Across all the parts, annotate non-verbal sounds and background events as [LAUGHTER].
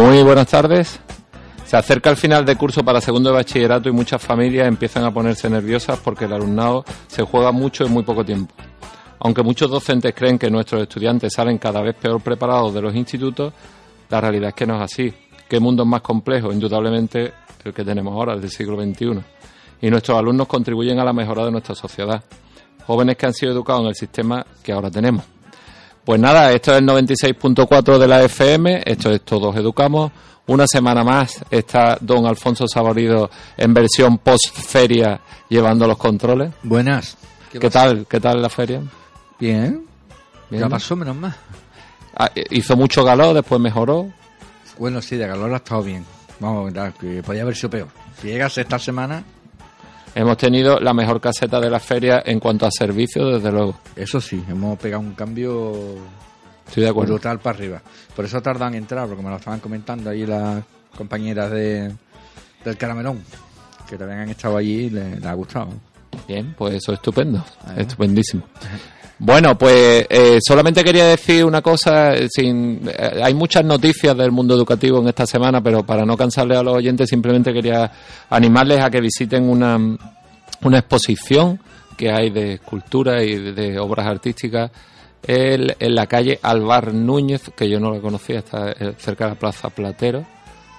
Muy buenas tardes. Se acerca el final de curso para segundo de bachillerato y muchas familias empiezan a ponerse nerviosas porque el alumnado se juega mucho en muy poco tiempo. Aunque muchos docentes creen que nuestros estudiantes salen cada vez peor preparados de los institutos, la realidad es que no es así. ¿Qué mundo es más complejo? Indudablemente el que tenemos ahora, el del siglo XXI. Y nuestros alumnos contribuyen a la mejora de nuestra sociedad. Jóvenes que han sido educados en el sistema que ahora tenemos. Pues nada, esto es el 96.4 de la FM, esto es Todos Educamos. Una semana más está don Alfonso Saborido en versión post-feria llevando los controles. Buenas. ¿Qué, tal? ¿Qué tal la feria? Bien. Bien. Ya pasó menos más. Ah, hizo mucho calor, después mejoró. Bueno, sí, de calor ha estado bien. Vamos, que podía haber sido peor. Si llegas esta semana, Hemos tenido la mejor caseta de la feria en cuanto a servicios, desde luego. eso sí, hemos pegado un cambio Estoy de acuerdo. brutal para arriba. Por eso tardan en entrar, porque me lo estaban comentando ahí las compañeras de, del Caramelón, que también han estado allí y les, les ha gustado. Bien, pues eso es estupendo, Ah. estupendísimo. [LAUGHS] Bueno, pues eh, solamente quería decir una cosa, eh, sin, eh, hay muchas noticias del mundo educativo en esta semana, pero para no cansarle a los oyentes simplemente quería animarles a que visiten una, una exposición que hay de escultura y de, obras artísticas en, en la calle Alvar Núñez, que yo no la conocía, está eh, cerca de la Plaza Platero,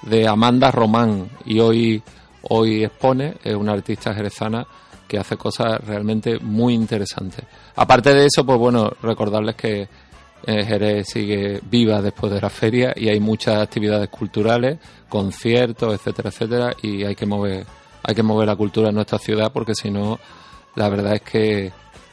de Amanda Román. Y hoy, hoy expone, es una artista jerezana que hace cosas realmente muy interesantes. Aparte de eso, pues bueno, recordarles que eh, Jerez sigue viva después de la feria y hay muchas actividades culturales, conciertos, etcétera, etcétera, y hay que mover, hay que mover la cultura en nuestra ciudad porque si no, la verdad es que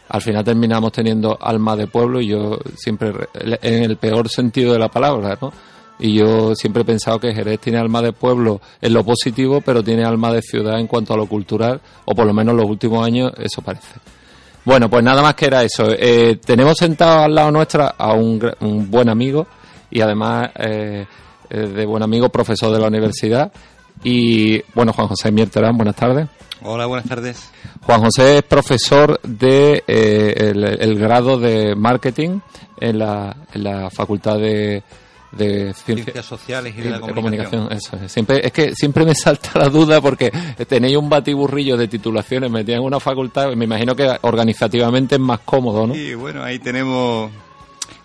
al final terminamos teniendo alma de pueblo y yo siempre, re- en el peor sentido de la palabra, ¿no? Y yo siempre he pensado que Jerez tiene alma de pueblo en lo positivo, pero tiene alma de ciudad en cuanto a lo cultural, o por lo menos en los últimos años eso parece. Bueno, pues nada más que era eso. Eh, tenemos sentado al lado nuestra a un, un buen amigo y además eh, eh, de buen amigo, profesor de la universidad. Y bueno, Juan José Mierterán, buenas tardes. Hola, buenas tardes. Juan José es profesor de eh, el, el grado de marketing en la, en la Facultad de, de Ciencias Ciencias sociales y y de la comunicación. Eso. Siempre, es que siempre me [LAUGHS] salta la duda porque tenéis un batiburrillo de titulaciones metidas en una facultad. Me imagino que organizativamente es más cómodo, ¿no? Y bueno, ahí tenemos,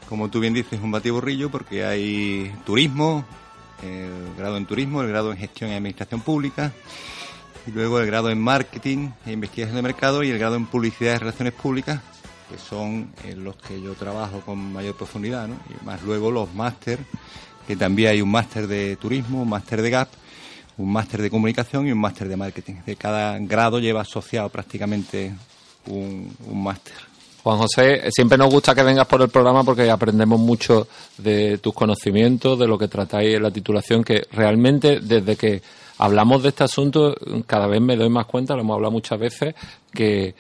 como tú bien dices, un batiburrillo porque hay turismo, el grado en turismo, el grado en gestión y administración pública, y luego el grado en marketing e investigación de mercado y el grado en publicidad y relaciones públicas, que son en los que yo trabajo con mayor profundidad, ¿no? Y más luego los máster, que también hay un máster de turismo, un máster de GAP, un máster de comunicación y un máster de marketing. De cada grado lleva asociado prácticamente un, un máster. Juan José, siempre nos gusta que vengas por el programa porque aprendemos mucho de tus conocimientos, de lo que tratáis en la titulación, que realmente desde que hablamos de este asunto cada vez me doy más cuenta, lo hemos hablado muchas veces, que,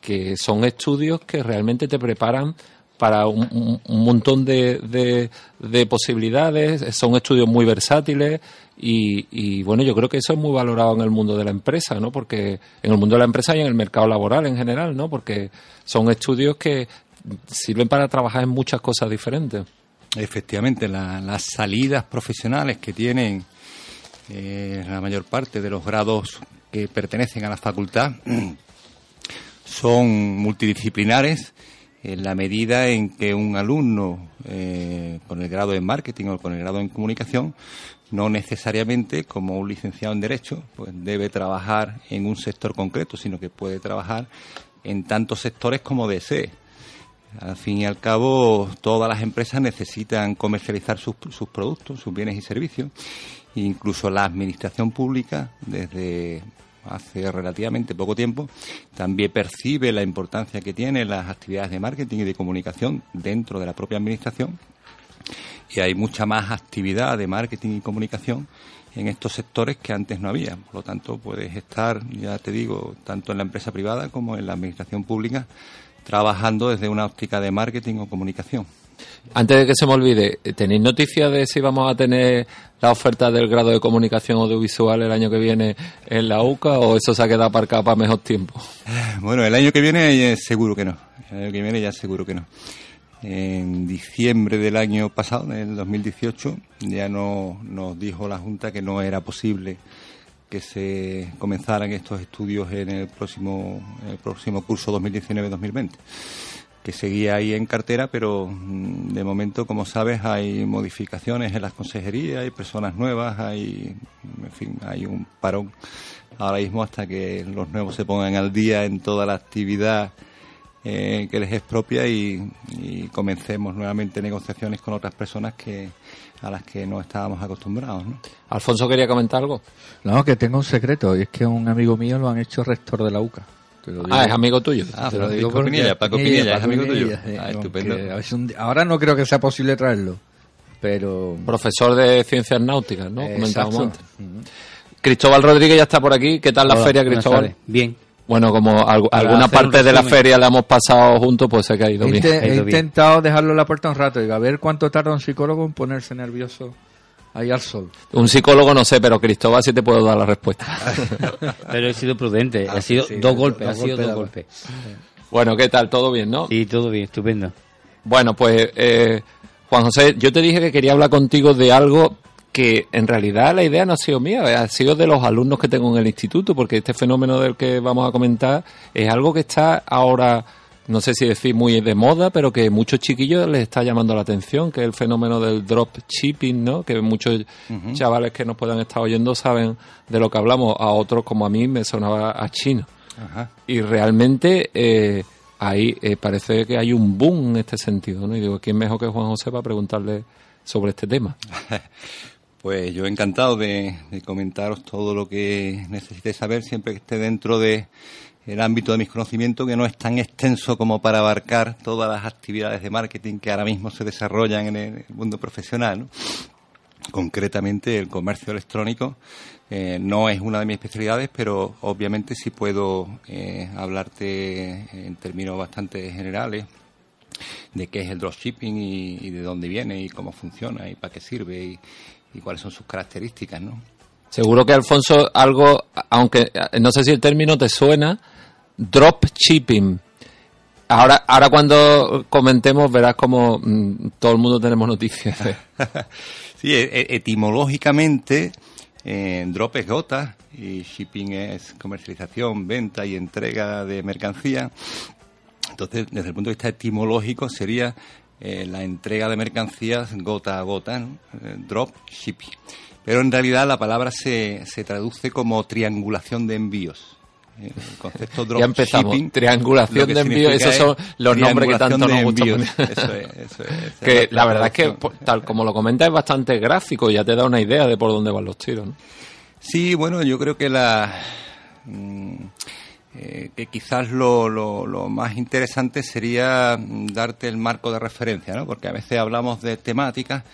que son estudios que realmente te preparan para un, montón de, de- de posibilidades, son estudios muy versátiles y, y, bueno, yo creo que eso es muy valorado en el mundo de la empresa, ¿no? Porque en el mundo de la empresa y en el mercado laboral en general, ¿no? Porque son estudios que sirven para trabajar en muchas cosas diferentes. Efectivamente, la- las salidas profesionales que tienen eh, la mayor parte de los grados que pertenecen a la facultad [CLEARS THROAT] son multidisciplinares en la medida en que un alumno eh, con el grado en marketing o con el grado en comunicación no necesariamente como un licenciado en derecho pues debe trabajar en un sector concreto sino que puede trabajar en tantos sectores como desee al fin y al cabo, todas las empresas necesitan comercializar sus, sus productos, sus bienes y servicios. Incluso la administración pública, desde hace relativamente poco tiempo, también percibe la importancia que tienen las actividades de marketing y de comunicación dentro de la propia administración. Y hay mucha más actividad de marketing y comunicación en estos sectores que antes no había. Por lo tanto, puedes estar, ya te digo, tanto en la empresa privada como en la administración pública trabajando desde una óptica de marketing o comunicación. Antes de que se me olvide, ¿tenéis noticias de si vamos a tener la oferta del grado de comunicación audiovisual el año que viene en la UCA o eso se ha quedado aparcado para mejor tiempo? [LAUGHS] Bueno, el año que viene seguro que no. El año que viene ya seguro que no. en diciembre del año pasado, en el 2018, ya no, nos dijo la Junta que no era posible que se comenzaran estos estudios en el próximo, el próximo curso 2019-2020 que seguía ahí en cartera, pero mm, de momento, como sabes, hay modificaciones en las consejerías, hay personas nuevas, hay, en fin, hay un parón ahora mismo hasta que los nuevos se pongan al día en toda la actividad eh, que les es propia y, comencemos nuevamente negociaciones con otras personas que a las que no estábamos acostumbrados. ¿no? Alfonso quería comentar algo. No, que tengo un secreto y es que un amigo mío lo han hecho rector de la UCA. Ah, es amigo tuyo. Ah, te lo digo Paco Pinilla, es amigo tuyo. Ah, estupendo. ahora no creo que sea posible traerlo, pero... Profesor de ciencias náuticas, ¿no? Comentábamos antes. Cristóbal Rodríguez ya está por aquí. ¿Qué tal la feria, Cristóbal? Bien. Bueno, como alguna parte de la feria la hemos pasado juntos, pues se ha ido bien. He intentado dejarlo en la puerta un rato y a ver cuánto tarda un psicólogo en ponerse nervioso ahí al sol. Un psicólogo no sé, pero Cristóbal sí te puedo dar la respuesta. [LAUGHS] pero he sido prudente, ha sido dos golpes, ha sido dos golpes. Bueno, ¿qué tal? ¿Todo bien, no? Sí, todo bien, estupendo. Bueno, pues eh, Juan José, yo te dije que quería hablar contigo de algo que en realidad la idea no ha sido mía, ha sido de los alumnos que tengo en el instituto, porque este fenómeno del que vamos a comentar es algo que está ahora, no sé si decir muy de moda, pero que muchos chiquillos les está llamando la atención, que es el fenómeno del drop shipping, ¿no? Que muchos chavales que nos puedan estar oyendo saben de lo que hablamos, a otros como a mí me sonaba a chino. Y realmente eh, ahí eh, parece que hay un boom en este sentido, ¿no? Y digo, ¿quién mejor que Juan José para preguntarle sobre este tema? [LAUGHS] Pues yo encantado de, comentaros todo lo que necesitéis saber, siempre que esté dentro de el ámbito de mis conocimientos, que no es tan extenso como para abarcar todas las actividades de marketing que ahora mismo se desarrollan en el mundo profesional. Concretamente, el comercio electrónico eh, no es una de mis especialidades, pero obviamente sí puedo eh, hablarte en términos bastante generales de qué es el dropshipping y, de dónde viene y cómo funciona y para qué sirve y, y cuáles son sus características, ¿no? Seguro que Alfonso algo, aunque no sé si el término te suena, drop shipping. Ahora, ahora cuando comentemos verás como mm, todo el mundo tenemos noticias. [LAUGHS] sí, e, e, etimológicamente eh, drop es gota y shipping es comercialización, venta y entrega de mercancía. Entonces, desde el punto de vista etimológico sería eh, la entrega de mercancías gota a gota, eh, drop shipping. Pero en realidad la palabra se, se traduce como triangulación de envíos. El concepto drop [LAUGHS] ya empezamos. Shipping, triangulación de envíos, esos son los nombres que tanto nos gustan. [LAUGHS] Eso es, eso es, que la verdad es que, tal como lo comenta, es bastante gráfico, ya te da una idea de por dónde van los tiros. ¿no? Sí, bueno, yo creo que la. Mm, eh, que quizás lo, lo, más interesante sería darte el marco de referencia, ¿no? porque a veces hablamos de temáticas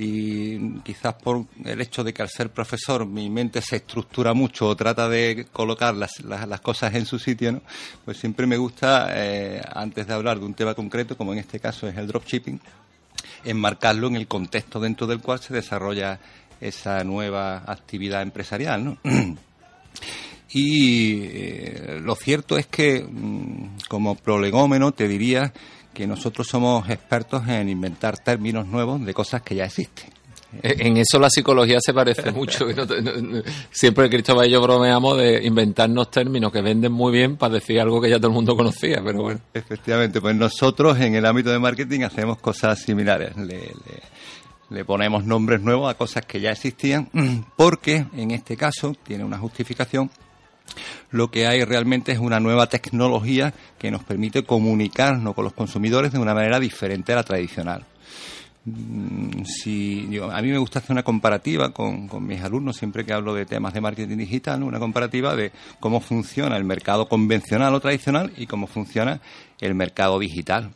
y quizás por el hecho de que al ser profesor mi mente se estructura mucho o trata de colocar las, las, cosas en su sitio, ¿no? pues siempre me gusta, eh, antes de hablar de un tema concreto, como en este caso es el dropshipping, enmarcarlo en el contexto dentro del cual se desarrolla esa nueva actividad empresarial. ¿no? [CLEARS THROAT] Y eh, lo cierto es que, mm, como prolegómeno, te diría que nosotros somos expertos en inventar términos nuevos de cosas que ya existen. Eh, en eso la psicología se parece [LAUGHS] mucho. siempre Cristóbal y yo bromeamos de inventarnos términos que venden muy bien para decir algo que ya todo el mundo conocía, pero bueno. Efectivamente, pues nosotros en el ámbito de marketing hacemos cosas similares. Le, le ponemos nombres nuevos a cosas que ya existían, [CLEARS THROAT] porque en este caso tiene una justificación lo que hay realmente es una nueva tecnología que nos permite comunicarnos con los consumidores de una manera diferente a la tradicional. Mm, si a mí me gusta hacer una comparativa con, mis alumnos siempre que hablo de temas de marketing digital, una comparativa de cómo funciona el mercado convencional o tradicional y cómo funciona el mercado digital.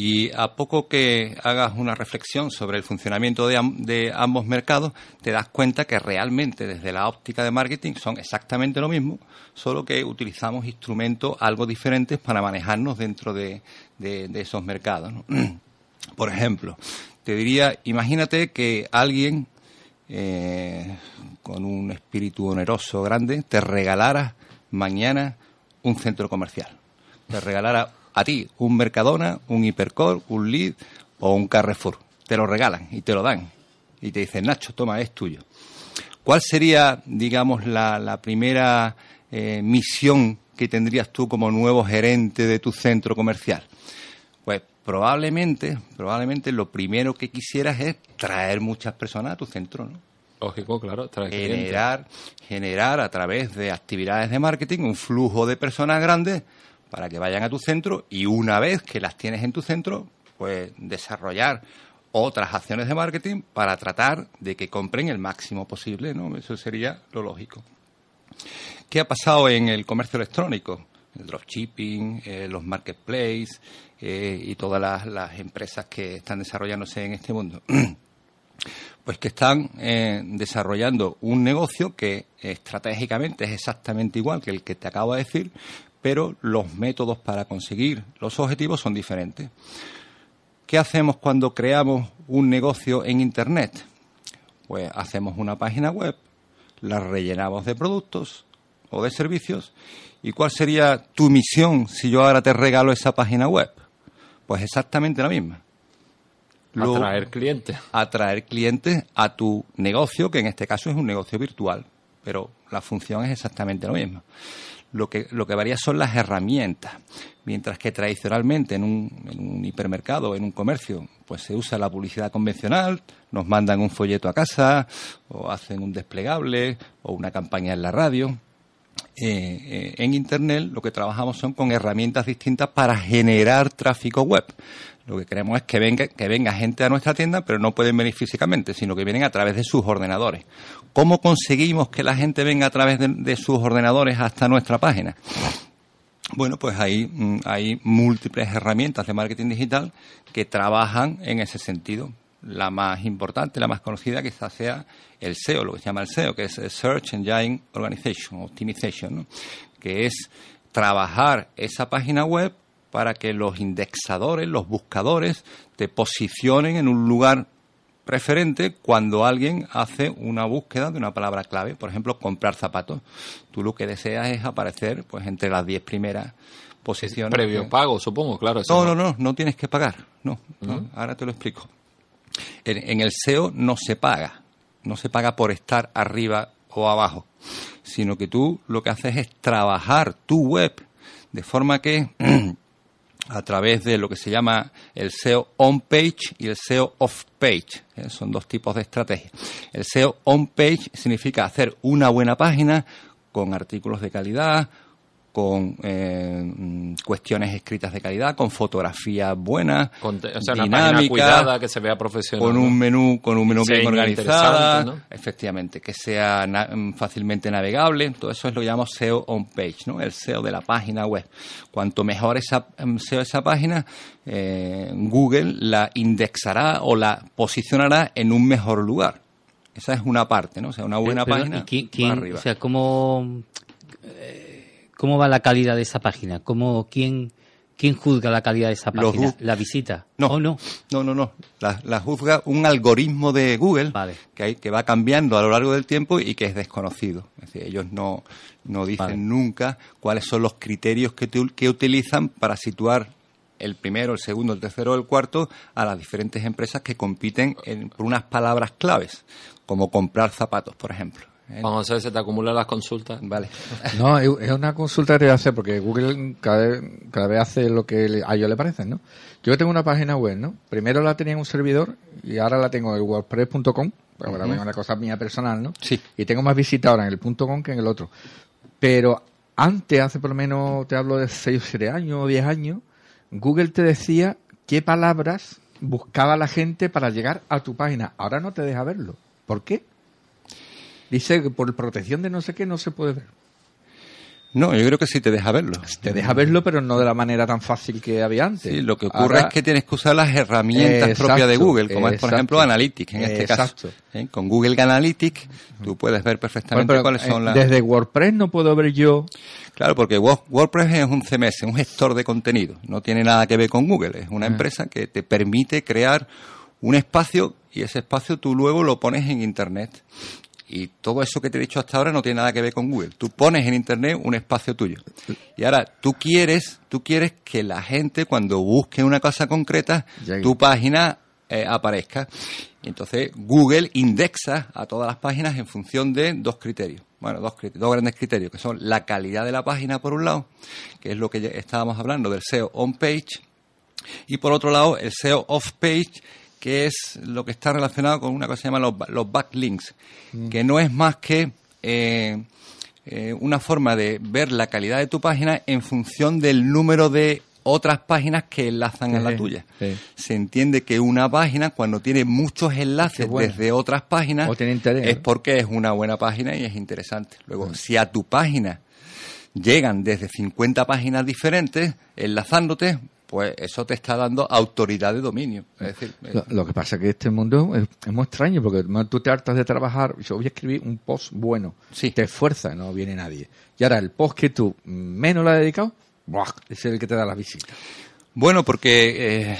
Y a poco que hagas una reflexión sobre el funcionamiento de, ambos mercados, te das cuenta que realmente desde la óptica de marketing son exactamente lo mismo, solo que utilizamos instrumentos algo diferentes para manejarnos dentro de, esos mercados. [CLEARS THROAT] Por ejemplo, te diría, imagínate que alguien eh, con un espíritu oneroso grande te regalara mañana un centro comercial. Te regalara a ti un Mercadona, un Hipercore, un Lead o un Carrefour. Te lo regalan y te lo dan. Y te dicen, Nacho, toma, es tuyo. ¿Cuál sería, digamos, la, primera eh, misión que tendrías tú como nuevo gerente de tu centro comercial? Pues probablemente, probablemente lo primero que quisieras es traer muchas personas a tu centro, ¿no? Lógico, claro. Generar, generar a través de actividades de marketing un flujo de personas grandes para que vayan a tu centro y una vez que las tienes en tu centro, pues desarrollar otras acciones de marketing para tratar de que compren el máximo posible, ¿no? Eso sería lo lógico. ¿Qué ha pasado en el comercio electrónico? El dropshipping, eh, los marketplaces eh, y todas las, empresas que están desarrollándose en este mundo. [CLEARS THROAT] pues que están eh, desarrollando un negocio que estratégicamente es exactamente igual que el que te acabo de decir, pero los métodos para conseguir los objetivos son diferentes. ¿Qué hacemos cuando creamos un negocio en Internet? Pues hacemos una página web, la rellenamos de productos o de servicios. ¿Y cuál sería tu misión si yo ahora te regalo esa página web? Pues exactamente la misma. atraer clientes. Atraer clientes a tu negocio, que en este caso es un negocio virtual, pero la función es exactamente la misma lo que, lo que varía son las herramientas. Mientras que tradicionalmente en un, en un hipermercado, en un comercio, pues se usa la publicidad convencional, nos mandan un folleto a casa, o hacen un desplegable, o una campaña en la radio. Eh, eh, en Internet lo que trabajamos son con herramientas distintas para generar tráfico web. Lo que queremos es que venga, que venga gente a nuestra tienda, pero no pueden venir físicamente, sino que vienen a través de sus ordenadores. ¿Cómo conseguimos que la gente venga a través de, sus ordenadores hasta nuestra página? Bueno, pues hay, mm, hay múltiples herramientas de marketing digital que trabajan en ese sentido. La más importante, la más conocida, quizás sea el SEO, lo que se llama el SEO, que es Search Engine Organization, Optimization, que es trabajar esa página web para que los indexadores, los buscadores, te posicionen en un lugar preferente cuando alguien hace una búsqueda de una palabra clave, por ejemplo, comprar zapatos. Tú lo que deseas es aparecer pues entre las diez primeras posiciones. Previo pago, supongo, claro. No, no, no, no tienes que pagar. No, ahora te lo explico. en el SEO no se paga, no se paga por estar arriba o abajo, sino que tú lo que haces es trabajar tu web de forma que [CLEARS THROAT] a través de lo que se llama el SEO on-page y el SEO off-page. ¿eh? Son dos tipos de estrategias. El SEO on-page significa hacer una buena página con artículos de calidad, con eh, cuestiones escritas de calidad, con fotografía buena, con, o sea, dinámica, cuidada, que se vea profesional, con un menú, con un menú bien organizado, efectivamente, que sea fácilmente navegable, todo eso es lo que llamamos SEO on page, ¿no? El SEO de la página web. Cuanto mejor esa mm, SEO esa página, eh, Google la indexará o la posicionará en un mejor lugar. Esa es una parte, ¿no? O sea, una buena página. arriba. O sea, ¿cómo ¿Cómo va la calidad de esa página? ¿Cómo, quién, quién juzga la calidad de esa página? ¿La visita? No, no? No, no, no. La, juzga un algoritmo de Google que, hay, que va cambiando a lo largo del tiempo y que es desconocido. Es decir, ellos no, no dicen nunca cuáles son los criterios que, que utilizan para situar el primero, el segundo, el tercero o el cuarto a las diferentes empresas que compiten por unas palabras claves, como comprar zapatos, por ejemplo. Vamos a ver, si te acumulan las consultas. Vale. No, es una consulta que voy a hacer porque Google cada vez, cada vez hace lo que a ellos le parece, ¿no? Yo tengo una página web, ¿no? Primero la tenía en un servidor y ahora la tengo en wordpress.com, pero ahora es una cosa mía personal, ¿no? Sí. Y tengo más visitas ahora en el .com que en el otro. Pero antes, hace por lo menos, te hablo de 6 o 7 años o 10 años, Google te decía qué palabras buscaba la gente para llegar a tu página. Ahora no te deja verlo. ¿Por qué? Dice que por protección de no sé qué no se puede ver. No, yo creo que sí te deja verlo. Te deja verlo, pero no de la manera tan fácil que había antes. Sí, lo que ocurre es que tienes que usar las herramientas propias de Google, como es, por ejemplo, Analytics, en este caso. ¿Eh? Con Google Analytics tú puedes ver perfectamente cuáles son eh, las... Desde WordPress no puedo ver yo... Claro, porque WordPress es un CMS, un gestor de contenido. No tiene nada que ver con Google. Es una ah. empresa que te permite crear un espacio y ese espacio tú luego lo pones en Internet Y todo eso que te he dicho hasta ahora no tiene nada que ver con Google. Tú pones en Internet un espacio tuyo. Y ahora tú quieres, tú quieres que la gente cuando busque una cosa concreta, tu página eh, aparezca. Y entonces Google indexa a todas las páginas en función de dos criterios. Bueno, dos, dos grandes criterios, que son la calidad de la página por un lado, que es lo que estábamos hablando del SEO on page, y por otro lado el SEO off page, que es lo que está relacionado con una cosa que se llama los, backlinks, mm. que no es más que eh, eh, una forma de ver la calidad de tu página en función del número de otras páginas que enlazan a la tuya. Se entiende que una página, cuando tiene muchos enlaces desde otras páginas, es porque es una buena página y es interesante. Luego, mm. si a tu página llegan desde 50 páginas diferentes, enlazándote, pues eso te está dando autoridad de dominio. Es decir, lo, que pasa es que este mundo es, muy extraño, porque tú te hartas de trabajar, yo voy a escribir un post bueno, te esfuerza, no viene nadie. Y ahora el post que tú menos le has dedicado, es el que te da la visita. Bueno, porque eh,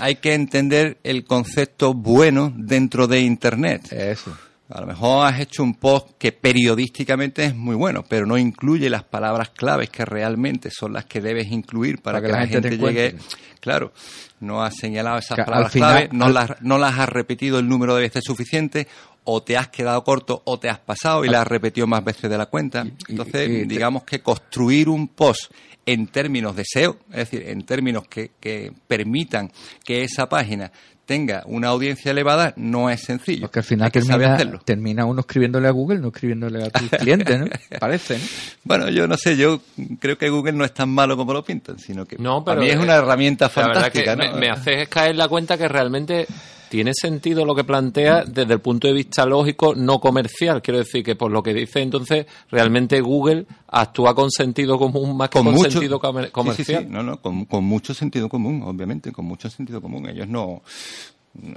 hay que entender el concepto bueno dentro de Internet. Eso. A lo mejor has hecho un post que periodísticamente es muy bueno, pero no incluye las palabras claves que realmente son las que debes incluir para, que, la, gente, llegue. Claro, no has señalado esas palabras claves, no, las, no las has repetido el número de veces suficiente, o te has quedado corto o te has pasado y las has repetido más veces de la cuenta. Entonces, digamos que construir un post en términos de SEO, es decir, en términos que, que permitan que esa página tenga una audiencia elevada no es sencillo. Porque al final termina, termina, uno escribiéndole a Google, no escribiéndole a tus clientes, ¿no? [LAUGHS] Parece, ¿no? Bueno, yo no sé, yo creo que Google no es tan malo como lo pintan, sino que no, para mí es una herramienta fantástica. me, me haces caer la cuenta que realmente tiene sentido lo que plantea desde el punto de vista lógico, no comercial. Quiero decir que por lo que dice entonces, realmente Google actúa con sentido común más que con, sentido comercial. Sí, sí, No, no, con, con, mucho sentido común, obviamente, con mucho sentido común. Ellos no,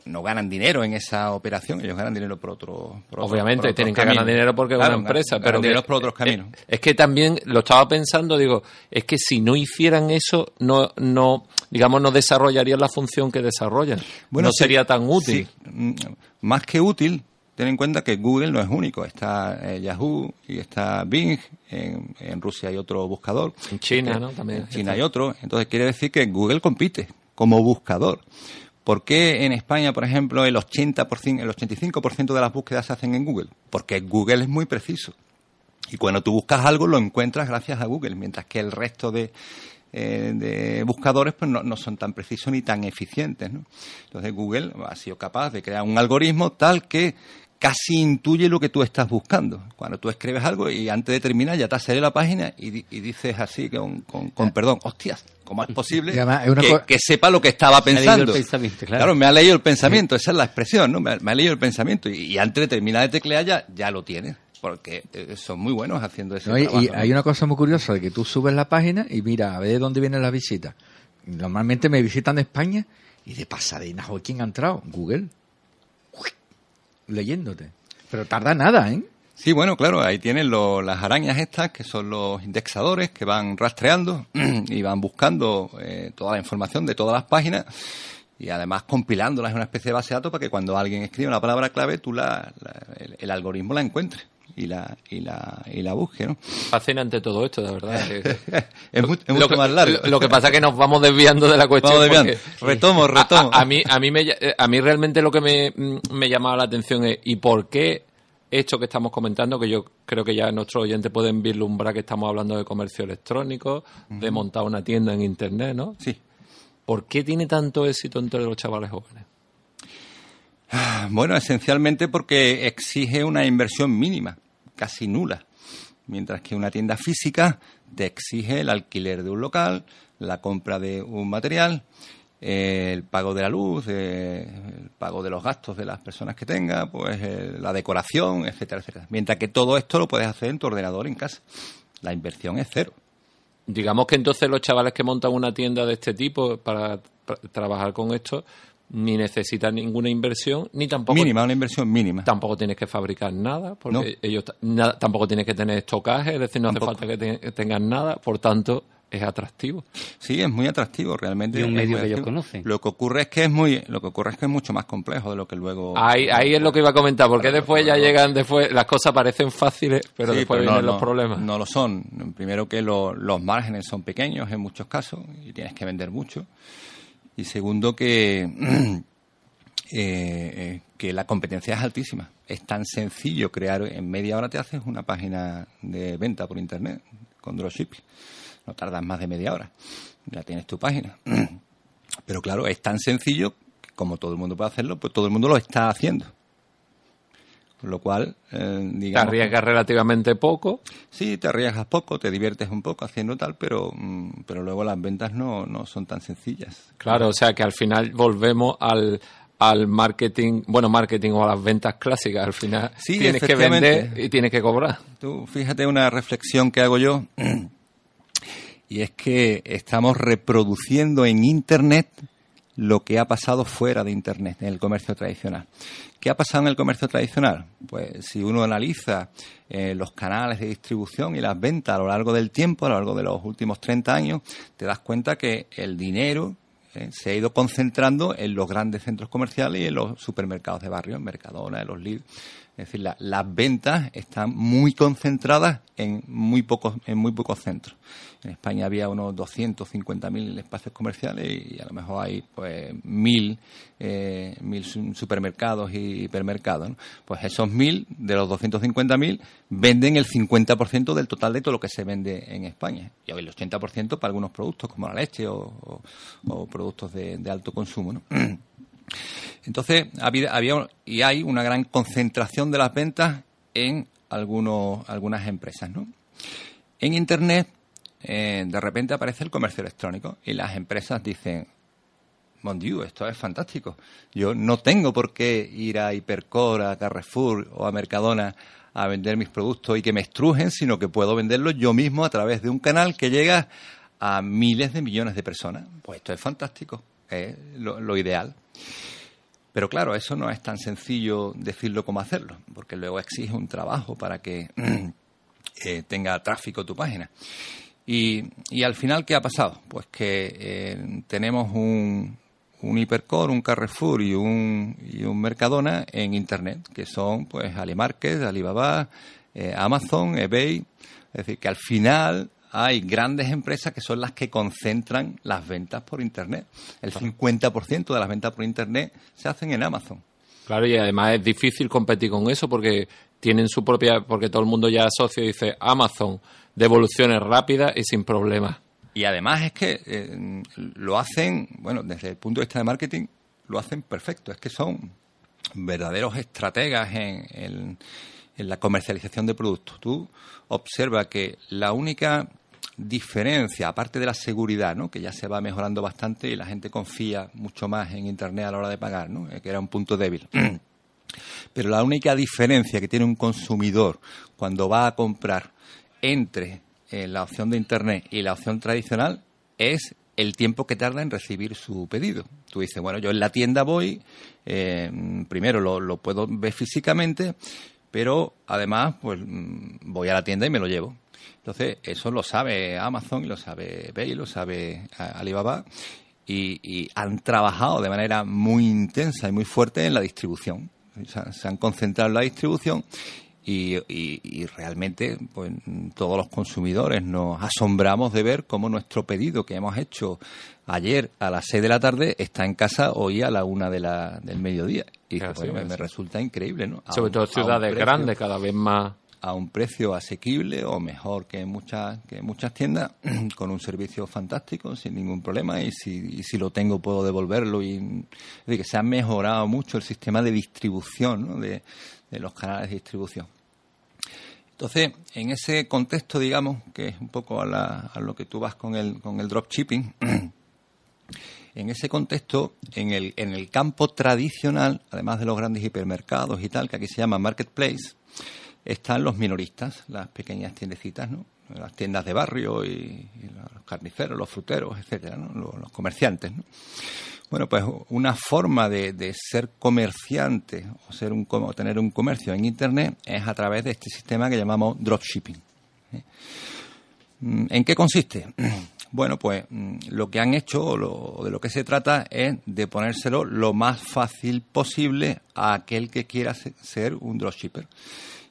no ganan dinero en esa operación, ellos ganan dinero por otro. Obviamente, tienen que ganar dinero porque es una empresa, pero. dinero por otros caminos. Es, que también lo estaba pensando, digo, es que si no hicieran eso, no, no digamos, no desarrollarían la función que desarrollan. no sería tan útil. Mm, más que útil, ten en cuenta que Google no es único. Está eh, Yahoo y está Bing. En, en, Rusia hay otro buscador. En China, ¿no? También. En China hay otro. Entonces quiere decir que Google compite como buscador. ¿Por qué en España, por ejemplo, el 80%, el 85% de las búsquedas se hacen en Google? Porque Google es muy preciso. Y cuando tú buscas algo lo encuentras gracias a Google, mientras que el resto de, eh, buscadores pues no, son tan precisos ni tan eficientes. Entonces Google ha sido capaz de crear un algoritmo tal que casi intuye lo que tú estás buscando. Cuando tú escribes algo y antes de terminar ya te sale la página y, dices así con, con, perdón, hostias, ¿cómo es posible que, sepa lo que estaba pensando? claro. me ha leído el pensamiento, esa es la expresión, ¿no? Me, ha leído el pensamiento y, antes de terminar de teclear ya, ya lo tienes. Porque eh, son muy buenos haciendo eso. y, hay una cosa muy curiosa, de que tú subes la página y mira, a ver de dónde vienen las visitas. Normalmente me visitan de España y de pasadena, ¿quién ha entrado? Google leyéndote. Pero tarda nada, ¿eh? Sí, bueno, claro, ahí tienen las arañas estas, que son los indexadores que van rastreando [CLEARS THROAT] y van buscando eh, toda la información de todas las páginas y además compilándolas en una especie de base de datos para que cuando alguien escribe una palabra clave, tú la, el, algoritmo la encuentre y la y la y la busque, ¿no? Fascinante todo esto, de verdad. [LAUGHS] es, mucho más largo. Lo, que pasa es que nos vamos desviando de la cuestión. retomo, retomo. A, mí a mí me a mí realmente lo que me, me llamaba la atención es y por qué esto que estamos comentando, que yo creo que ya nuestros oyentes pueden vislumbrar que estamos hablando de comercio electrónico, de montar una tienda en internet, ¿no? Sí. ¿Por qué tiene tanto éxito entre los chavales jóvenes? Bueno, esencialmente porque exige una inversión mínima casi nula, mientras que una tienda física te exige el alquiler de un local, la compra de un material, eh, el pago de la luz, eh, el pago de los gastos de las personas que tenga, pues eh, la decoración, etcétera, etcétera. Mientras que todo esto lo puedes hacer en tu ordenador en casa. La inversión es cero. Digamos que entonces los chavales que montan una tienda de este tipo para trabajar con esto, ni necesitas ninguna inversión, ni tampoco... Mínima, una inversión mínima. Tampoco tienes que fabricar nada, porque ellos tampoco tienes que tener estocaje, es decir, no hace falta que, tengan nada, por tanto, es atractivo. Sí, es muy atractivo realmente. Y un medio que ellos conocen. Lo que ocurre es que es muy, lo que ocurre es que es mucho más complejo de lo que luego. Ahí, ahí es lo que iba a comentar, porque después ya llegan, después las cosas parecen fáciles, pero después vienen los problemas. No lo son. Primero que los márgenes son pequeños en muchos casos y tienes que vender mucho. Y segundo que [CLEARS THROAT] eh, eh, que la competencia es altísima. Es tan sencillo crear, en media hora te haces una página de venta por internet con dropshipping no tardas más de media hora. Ya tienes tu página. [CLEARS THROAT] Pero claro, es tan sencillo que como todo el mundo puede hacerlo, pues todo el mundo lo está haciendo. Con lo cual, eh, digamos... Te arriesgas relativamente poco. Sí, te arriesgas poco, te diviertes un poco haciendo tal, pero, mm, pero luego las ventas no, no son tan sencillas. Claro, o sea que al final volvemos al, al marketing, bueno, marketing o a las ventas clásicas. Al final sí, tienes que vender y tienes que cobrar. Tú fíjate una reflexión que hago yo [CLEARS THROAT] y es que estamos reproduciendo en Internet lo que ha pasado fuera de Internet, en el comercio tradicional. ¿Qué ha pasado en el comercio tradicional? Pues si uno analiza eh, los canales de distribución y las ventas a lo largo del tiempo, a lo largo de los últimos 30 años, te das cuenta que el dinero eh, se ha ido concentrando en los grandes centros comerciales y en los supermercados de barrio, en Mercadona, en los Lidl, es decir, las ventas están muy concentradas en muy pocos, en muy pocos centros. En España había unos 250.000 espacios comerciales y a lo mejor hay pues mil, eh, mil supermercados y hipermercados. Pues esos mil, de los 250.000, venden el 50% del total de todo lo que se vende en España. Y el 80% para algunos productos como la leche o, productos de, de alto consumo. ¿no? [CLEARS THROAT] Entonces, había, y hay una gran concentración de las ventas en algunos, algunas empresas. ¿no? En Internet, eh, de repente aparece el comercio electrónico y las empresas dicen, Mon Dieu, esto es fantástico. Yo no tengo por qué ir a Hipercor, a Carrefour o a Mercadona a vender mis productos y que me estrujen, sino que puedo venderlos yo mismo a través de un canal que llega a miles de millones de personas. Pues esto es fantástico, es lo ideal. Pero claro, eso no es tan sencillo decirlo como hacerlo, porque luego exige un trabajo para que [CLEARS THROAT] eh, tenga tráfico tu página. Y, al final, ¿qué ha pasado? Pues que eh, tenemos un, un Hipercore, un Carrefour y un, y un Mercadona en Internet, que son pues AliMarket, Alibaba, eh, Amazon, eBay. Es decir, que al final hay grandes empresas que son las que concentran las ventas por Internet. El 50% de las ventas por Internet se hacen en Amazon. Claro, y además es difícil competir con eso porque tienen su propia, porque todo el mundo ya asocia y dice Amazon, devoluciones rápidas y sin problemas. Y además es que eh, lo hacen, bueno, desde el punto de vista de marketing, lo hacen perfecto. Es que son verdaderos estrategas en, en la comercialización de productos. Tú observa que la única diferencia, aparte de la seguridad, ¿no? que ya se va mejorando bastante y la gente confía mucho más en Internet a la hora de pagar, ¿no? Eh, que era un punto débil. [CLEARS THROAT] Pero la única diferencia que tiene un consumidor cuando va a comprar entre eh, la opción de Internet y la opción tradicional es el tiempo que tarda en recibir su pedido. Tú dices, bueno, yo en la tienda voy, eh, primero lo puedo ver físicamente, pero además pues mm, voy a la tienda y me lo llevo. Entonces, eso lo sabe Amazon, lo sabe eBay, lo sabe Alibaba y, han trabajado de manera muy intensa y muy fuerte en la distribución. se han concentrado en la distribución y, realmente pues todos los consumidores nos asombramos de ver cómo nuestro pedido que hemos hecho ayer a las 6 de la tarde está en casa hoy a la una de la, del mediodía. Y me, resulta increíble, ¿no? Sobre todo ciudades grandes, cada vez más. a un precio asequible o mejor que muchas que muchas tiendas [CLEARS THROAT] con un servicio fantástico sin ningún problema y si, si lo tengo puedo devolverlo. Y que se ha mejorado mucho el sistema de distribución de, de los canales de distribución entonces, en ese contexto, digamos, que es un poco a, lo que tú vas con el, con el dropshipping, [CLEARS THROAT] en ese contexto, en el, en el campo tradicional, además de los grandes hipermercados y tal, que aquí se llama marketplace, están los minoristas, las pequeñas tiendecitas, ¿no? las tiendas de barrio y, los carniceros, los fruteros, etcétera, ¿no? los, comerciantes. ¿no? Bueno, pues una forma de, ser comerciante o ser un, tener un comercio en Internet es a través de este sistema que llamamos dropshipping. ¿eh? Mm, ¿En qué consiste? [CLEARS THROAT] Bueno, pues mm, lo que han hecho o, de lo que se trata es de ponérselo lo más fácil posible a aquel que quiera ser un dropshipper.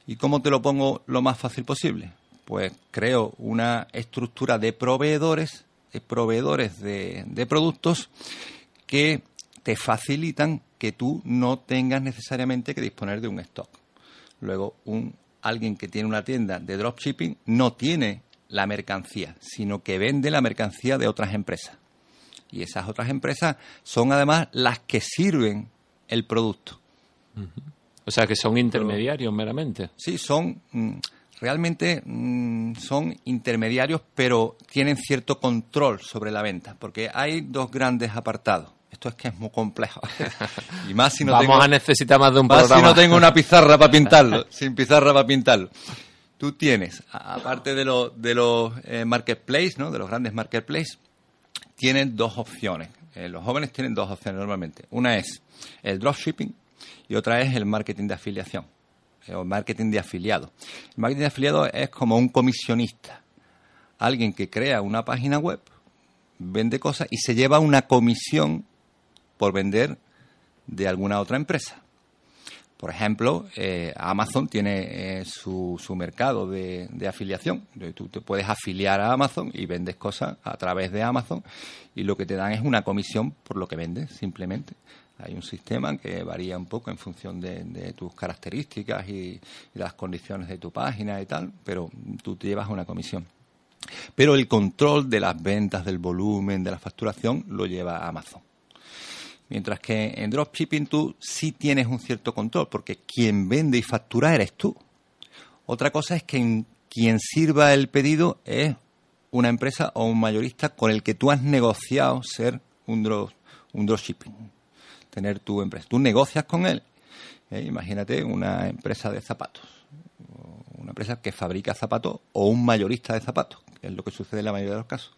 ¿Y cómo te lo pongo lo más fácil posible? Pues creo una estructura de proveedores, de proveedores de, de productos que te facilitan que tú no tengas necesariamente que disponer de un stock. Luego, un, alguien que tiene una tienda de dropshipping no tiene la mercancía, sino que vende la mercancía de otras empresas. Y esas otras empresas son además las que sirven el producto. O sea, que son intermediarios meramente. Sí, son mm, realmente mm, son intermediarios, pero tienen cierto control sobre la venta, porque hay dos grandes apartados. Esto es que es muy complejo. [LAUGHS] y más si no Vamos a necesitar más de un más si no tengo una pizarra para pintarlo, [LAUGHS] sin pizarra para pintarlo tú tienes, aparte de, de los eh, marketplaces, ¿no? de los grandes marketplaces, tienen dos opciones. Eh, los jóvenes tienen dos opciones normalmente. Una es el dropshipping y otra es el marketing de afiliación eh, o marketing de afiliado. El marketing de afiliado es como un comisionista, alguien que crea una página web, vende cosas y se lleva una comisión por vender de alguna otra empresa. Por ejemplo, eh, Amazon tiene eh, su, su, mercado de, afiliación. Tú te puedes afiliar a Amazon y vendes cosas a través de Amazon y lo que te dan es una comisión por lo que vendes, simplemente. Hay un sistema que varía un poco en función de, tus características y, y las condiciones de tu página y tal, pero tú te llevas una comisión. Pero el control de las ventas, del volumen, de la facturación, lo lleva Amazon. Mientras que en dropshipping tú sí tienes un cierto control, porque quien vende y factura eres tú. Otra cosa es que quien sirva el pedido es una empresa o un mayorista con el que tú has negociado ser un, dropshipping, tener tu empresa. Tú negocias con él. ¿eh? Imagínate una empresa de zapatos, una empresa que fabrica zapatos o un mayorista de zapatos, que es lo que sucede en la mayoría de los casos.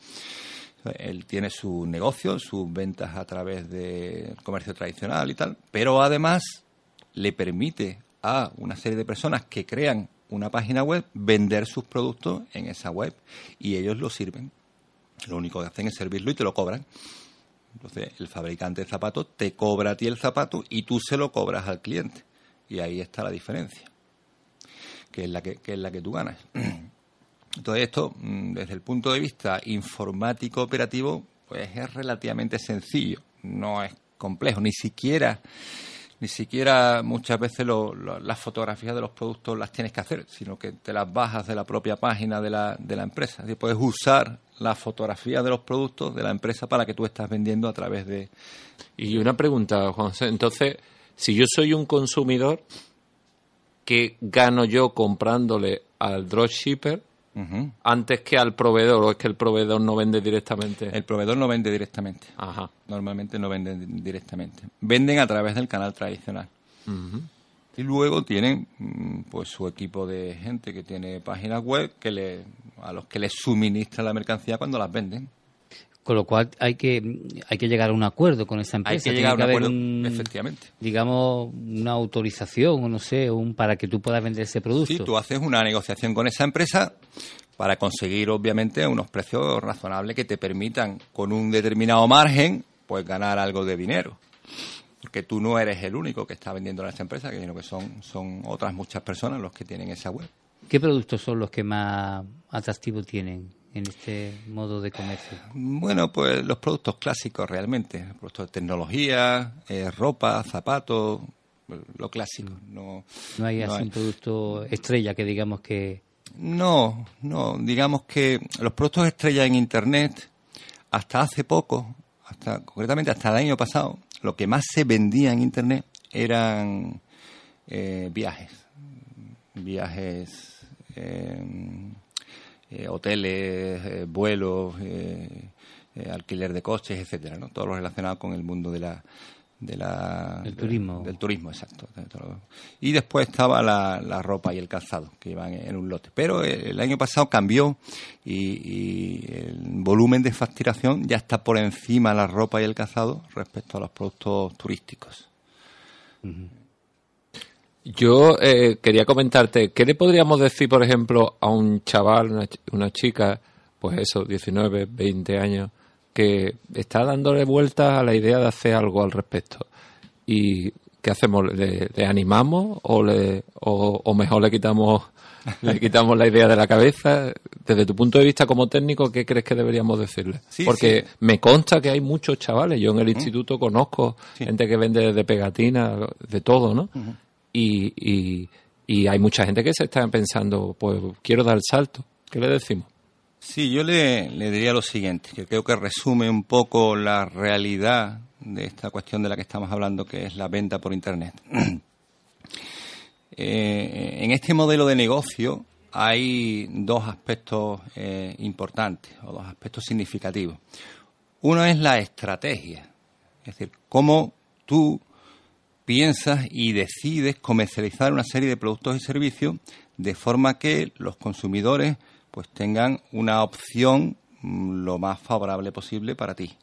Él tiene su negocio, sus ventas a través del comercio tradicional y tal, pero además le permite a una serie de personas que crean una página web vender sus productos en esa web y ellos lo sirven. Lo único que hacen es servirlo y te lo cobran. Entonces, el fabricante de zapatos te cobra a ti el zapato y tú se lo cobras al cliente. Y ahí está la diferencia, que es la que, que es la que tú ganas. [CLEARS THROAT] Todo esto, mm, desde el punto de vista informático operativo, pues es relativamente sencillo, no es complejo, ni siquiera ni siquiera muchas veces las fotografías de los productos las tienes que hacer, sino que te las bajas de la propia página de la, de la empresa. Y puedes usar la fotografía de los productos de la empresa para que tú estás vendiendo a través de... Y una pregunta, Juan Entonces, si yo soy un consumidor, ¿qué gano yo comprándole al dropshipper antes que al proveedor o es que el proveedor no vende directamente? El proveedor no vende directamente. Ajá. Normalmente no venden directamente. Venden a través del canal tradicional. Y luego tienen mm, pues su equipo de gente que tiene páginas web que le, a los que les suministra la mercancía cuando las venden. Con lo cual hay que hay que llegar a un acuerdo con esa empresa. Hay que llegar a un acuerdo, efectivamente. Digamos, una autorización o no sé, un para que tú puedas vender ese producto. Sí, tú haces una negociación con esa empresa para conseguir, obviamente, unos precios razonables que te permitan, con un determinado margen, pues ganar algo de dinero. Porque tú no eres el único que está vendiendo a esa empresa, sino que son, son otras muchas personas los que tienen esa web. ¿Qué productos son los que más atractivo tienen? En este modo de comercio? Bueno, pues los productos clásicos realmente, productos de tecnología, eh, ropa, zapatos, lo clásico. No, no hay así un producto estrella que digamos que... No, no, digamos que los productos estrella en Internet, hasta hace poco, hasta concretamente hasta el año pasado, lo que más se vendía en Internet eran eh, viajes, viajes... Eh, eh, hoteles, eh, vuelos, eh, alquiler de coches, etcétera, ¿no? Todo lo relacionado con el mundo de la de la del turismo. del turismo exacto. Y después estaba la, ropa y el calzado que iban en un lote. Pero el año pasado cambió y, el volumen de facturación ya está por encima de la ropa y el calzado respecto a los productos turísticos yo eh, quería comentarte, ¿qué le podríamos decir, por ejemplo, a un chaval, una, chica pues eso, 19, 20 años, que está dándole vueltas a la idea de hacer algo al respecto. ¿Y qué hacemos? ¿Le, animamos o, le, o, mejor le quitamos, [LAUGHS] le quitamos la idea de la cabeza? Desde tu punto de vista como técnico, ¿qué crees que deberíamos decirle? Porque me consta que hay muchos chavales, yo en el instituto conozco gente que vende desde pegatina, de todo, ¿no? Y, y, y hay mucha gente que se está pensando, pues quiero dar el salto. ¿Qué le decimos? Sí, yo le, diría lo siguiente, que creo que resume un poco la realidad de esta cuestión de la que estamos hablando, que es la venta por Internet. [CLEARS THROAT] Eh, en este modelo de negocio hay dos aspectos eh, importantes o dos aspectos significativos. Uno es la estrategia, es decir, cómo tú piensas y decides comercializar una serie de productos y servicios de forma que los consumidores pues tengan una opción mm, lo más favorable posible para ti.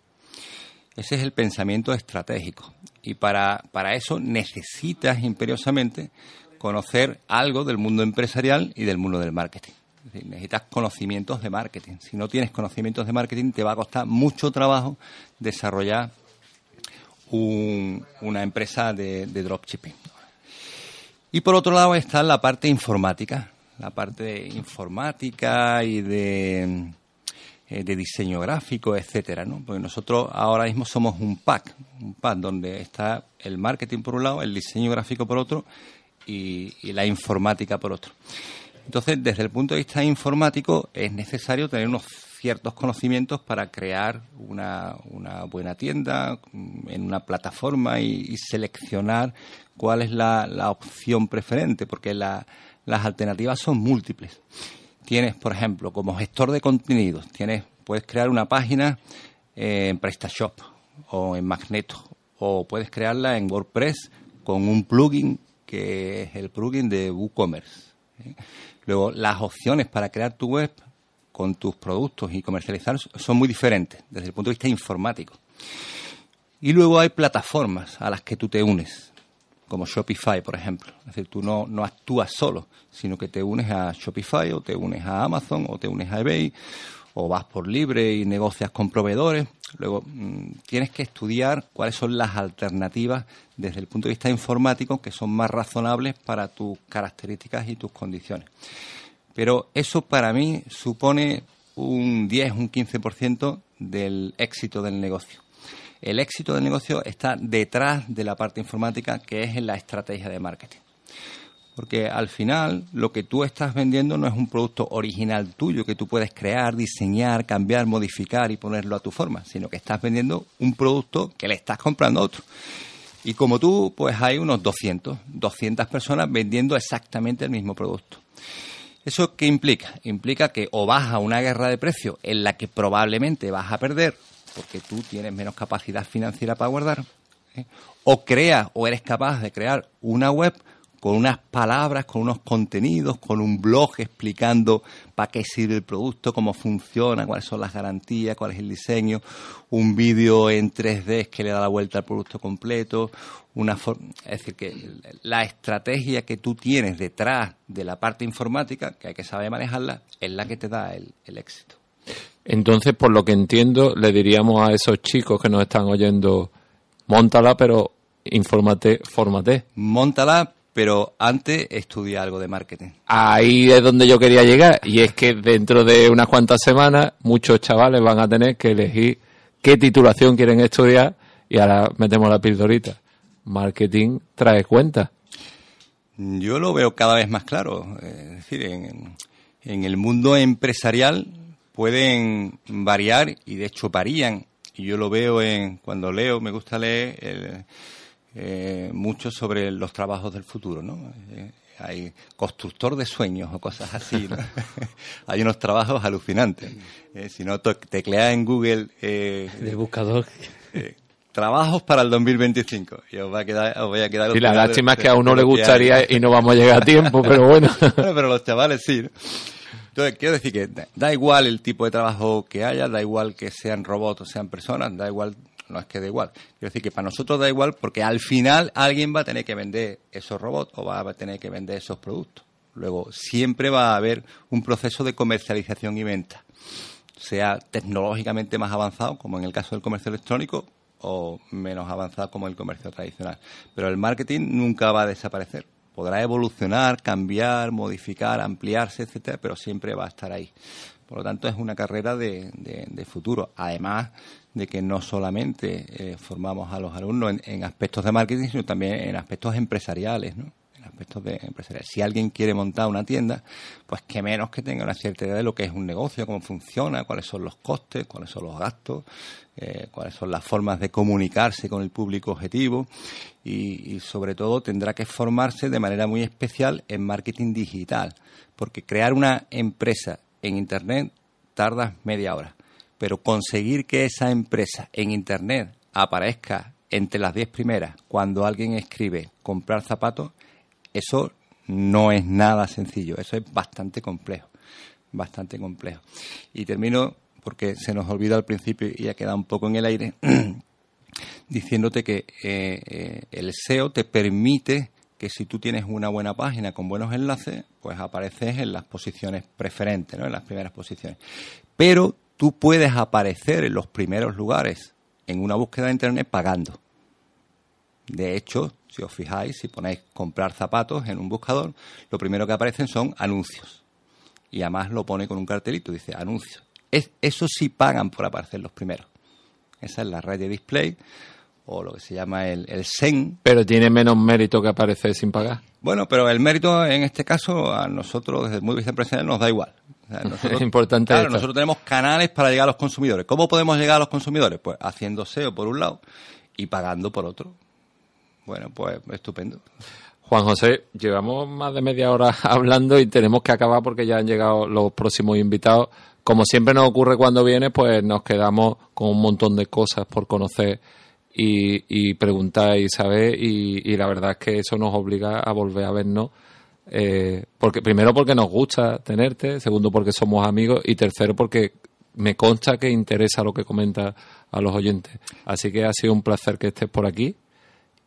Ese es el pensamiento estratégico. Y para, para eso necesitas imperiosamente conocer algo del mundo empresarial y del mundo del marketing. necesitas conocimientos de marketing. Si no tienes conocimientos de marketing, te va a costar mucho trabajo desarrollar una empresa de, de dropshipping. Y por otro lado está la parte informática, la parte informática y de, eh, de diseño gráfico, etcétera, ¿no? Porque nosotros ahora mismo somos un pack, un pack donde está el marketing por un lado, el diseño gráfico por otro y, la informática por otro. Entonces, desde el punto de vista informático, es necesario tener unos ciertos conocimientos para crear una, una buena tienda mm, en una plataforma y, seleccionar cuál es la, la opción preferente, porque la, las alternativas son múltiples. Tienes, por ejemplo, como gestor de contenidos, tienes, puedes crear una página en PrestaShop o en Magneto, o puedes crearla en WordPress con un plugin que es el plugin de WooCommerce. ¿eh? Luego, las opciones para crear tu web con tus productos y comercializar son muy diferentes desde el punto de vista informático. Y luego hay plataformas a las que tú te unes como Shopify, por ejemplo. Es decir, tú no, no actúas solo, sino que te unes a Shopify o te unes a Amazon o te unes a eBay o vas por libre y negocias con proveedores. Luego mm, tienes que estudiar cuáles son las alternativas desde el punto de vista informático que son más razonables para tus características y tus condiciones. Pero eso para mí supone un 10, un 15% del éxito del negocio el éxito del negocio está detrás de la parte informática, que es en la estrategia de marketing. Porque al final lo que tú estás vendiendo no es un producto original tuyo que tú puedes crear, diseñar, cambiar, modificar y ponerlo a tu forma, sino que estás vendiendo un producto que le estás comprando a otro. Y como tú, pues hay unos 200, 200 personas vendiendo exactamente el mismo producto. ¿Eso qué implica? Implica que o vas a una guerra de precios en la que probablemente vas a perder porque tú tienes menos capacidad financiera para guardar, ¿eh? o creas o eres capaz de crear una web con unas palabras, con unos contenidos, con un blog explicando para qué sirve el producto, cómo funciona, cuáles son las garantías, cuál es el diseño, un vídeo en 3D que le da la vuelta al producto completo, una es decir, que la estrategia que tú tienes detrás de la parte informática, que hay que saber manejarla, es la que te da el éxito. Entonces, por lo que entiendo, le diríamos a esos chicos que nos están oyendo, montala, pero infórmate, fórmate. Montala, pero antes estudia algo de marketing. Ahí es donde yo quería llegar, y es que dentro de unas cuantas semanas muchos chavales van a tener que elegir qué titulación quieren estudiar y ahora metemos la pildorita. Marketing trae cuenta. Yo lo veo cada vez más claro. Es decir, en, en el mundo empresarial pueden variar y de hecho varían. Y yo lo veo en cuando leo, me gusta leer eh, mucho sobre los trabajos del futuro, ¿no? Eh, hay constructor de sueños o cosas así. ¿no? [LAUGHS] hay unos trabajos alucinantes. Eh, si no, teclea en Google. Eh, de buscador. trabajos para el 2025. Y os, va a quedar, os voy a quedar. Y la lástima es que a uno le gustaría y no vamos a llegar a tiempo, pero [LAUGHS] bueno. bueno pero los chavales sí. Entonces, quiero decir que da igual el tipo de trabajo que haya, da igual que sean robots o sean personas, da igual, no es que da igual. Quiero decir que para nosotros da igual porque al final alguien va a tener que vender esos robots o va a tener que vender esos productos. Luego, siempre va a haber un proceso de comercialización y venta. sea tecnológicamente más avanzado, como en el caso del comercio electrónico, o menos avanzado como el comercio tradicional. Pero el marketing nunca va a desaparecer. Podrá evolucionar, cambiar, modificar, ampliarse, etcétera, pero siempre va a estar ahí. Por lo tanto, es una carrera de, futuro. Además de que no solamente eh, formamos a los alumnos en, aspectos de marketing, sino también en aspectos empresariales, ¿no? En aspectos de empresariales. Si alguien quiere montar una tienda, pues que menos que tenga una cierta idea de lo que es un negocio, cómo funciona, cuáles son los costes, cuáles son los gastos, eh, cuáles son las formas de comunicarse con el público objetivo y, sobre todo tendrá que formarse de manera muy especial en marketing digital, porque crear una empresa en Internet tarda media hora, pero conseguir que esa empresa en Internet aparezca entre las diez primeras cuando alguien escribe comprar zapatos, eso no es nada sencillo, eso es bastante complejo, bastante complejo. Y termino porque se nos olvida al principio y ha quedado un poco en el aire, [CLEARS THROAT] diciéndote que eh, eh, el SEO te permite que si tú tienes una buena página con buenos enlaces, pues apareces en las posiciones preferentes, ¿no? en las primeras posiciones. Pero tú puedes aparecer en los primeros lugares en una búsqueda de Internet pagando. De hecho, si os fijáis, si ponéis comprar zapatos en un buscador, lo primero que aparecen son anuncios. Y además lo pone con un cartelito, dice anuncios. Es, eso sí pagan por aparecer los primeros. Esa es la red de display o lo que se llama el, el SEN. Pero tiene menos mérito que aparecer sin pagar. Bueno, pero el mérito en este caso a nosotros desde el muy vista empresarial nos da igual. [LAUGHS] es importante. Claro, nosotros tenemos canales para llegar a los consumidores. ¿Cómo podemos llegar a los consumidores? Pues haciendo SEO por un lado y pagando por otro. Bueno, pues estupendo. Juan José, llevamos más de media hora [LAUGHS] hablando y tenemos que acabar porque ya han llegado los próximos invitados como siempre nos ocurre cuando viene, pues nos quedamos con un montón de cosas por conocer y, preguntar y saber y, la verdad es que eso nos obliga a volver a vernos. Eh, porque primero porque nos gusta tenerte, segundo porque somos amigos y tercero porque me consta que interesa lo que comenta a los oyentes. Así que ha sido un placer que estés por aquí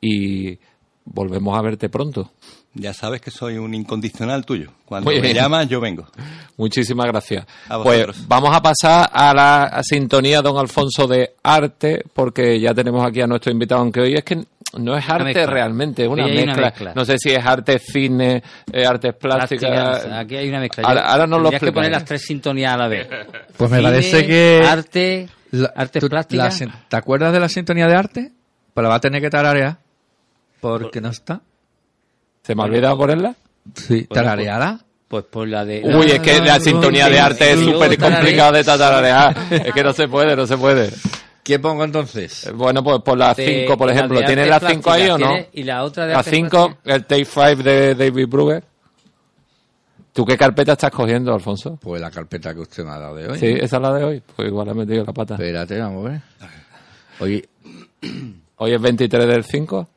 y volvemos a verte pronto. Ya sabes que soy un incondicional tuyo. Cuando me llamas, yo vengo. Muchísimas gracias. pues vamos a pasar a la sintonía, don Alfonso, de arte, porque ya tenemos aquí a nuestro invitado, aunque hoy es que no es arte realmente, es una mezcla. No sé si es arte fitness, eh, artes plásticas. Aquí hay una mezcla. Ahora, no lo que poner las tres sintonías a la vez. Pues me parece que... Arte, artes plásticas. ¿Te acuerdas de la sintonía de arte? Pues la va a tener que tararear, porque no está. ¿Se me ha olvidado ponerla? Sí, ¿tarareada? Pues por la de... Uy, es que la sintonía de arte es súper complicada de tararear. es que no se puede, no se puede. ¿Qué pongo entonces? Eh, bueno, pues por la 5, por ejemplo. ¿Tienes la 5 ahí o no? Y la otra de La 5, el Take 5 de David Brugger. ¿Tú qué carpeta estás cogiendo, Alfonso? Pues la carpeta que usted me ha dado de hoy. Sí, esa es la de hoy. Pues igual ha metido la pata. Espérate, vamos a ver. Hoy, hoy es 23 del 5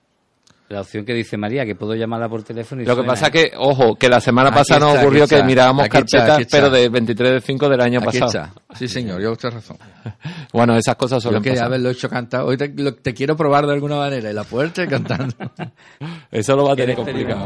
la opción que dice María, que puedo llamarla por teléfono. Y Lo que pasa es que, ojo, que la semana pasada nos ocurrió que mirábamos carpetas, pero de 23 de 5 del año pasado. Sí, señor, yo usted razón. [LAUGHS] bueno, esas cosas son. Yo quería haberlo hecho cantar. Hoy te, quiero probar de alguna manera y la puerta cantando. [LAUGHS] Eso lo va a tener complicado.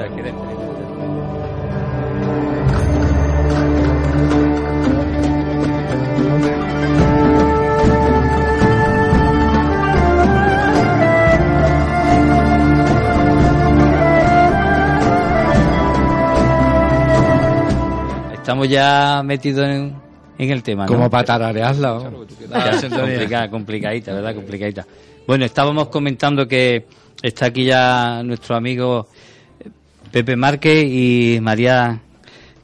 Estamos ya metidos en, el tema. Como para tararearla. complicada, complicadita, ¿verdad? Complicadita. Bueno, estábamos comentando que está aquí ya nuestro amigo Pepe Márquez y María,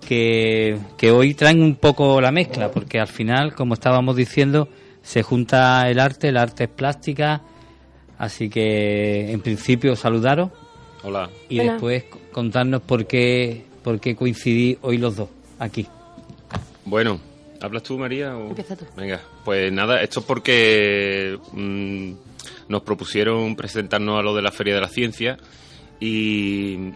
que, que hoy traen un poco la mezcla, porque al final, como estábamos diciendo, se junta el arte, el arte es plástica, así que en principio saludaros. Hola. Y después contarnos por qué, por qué coincidí hoy los dos aquí. Bueno, ¿hablas tú, María? Empieza tú. Venga, pues nada, esto es porque mm, nos propusieron presentarnos a lo de la Feria de la Ciencia y,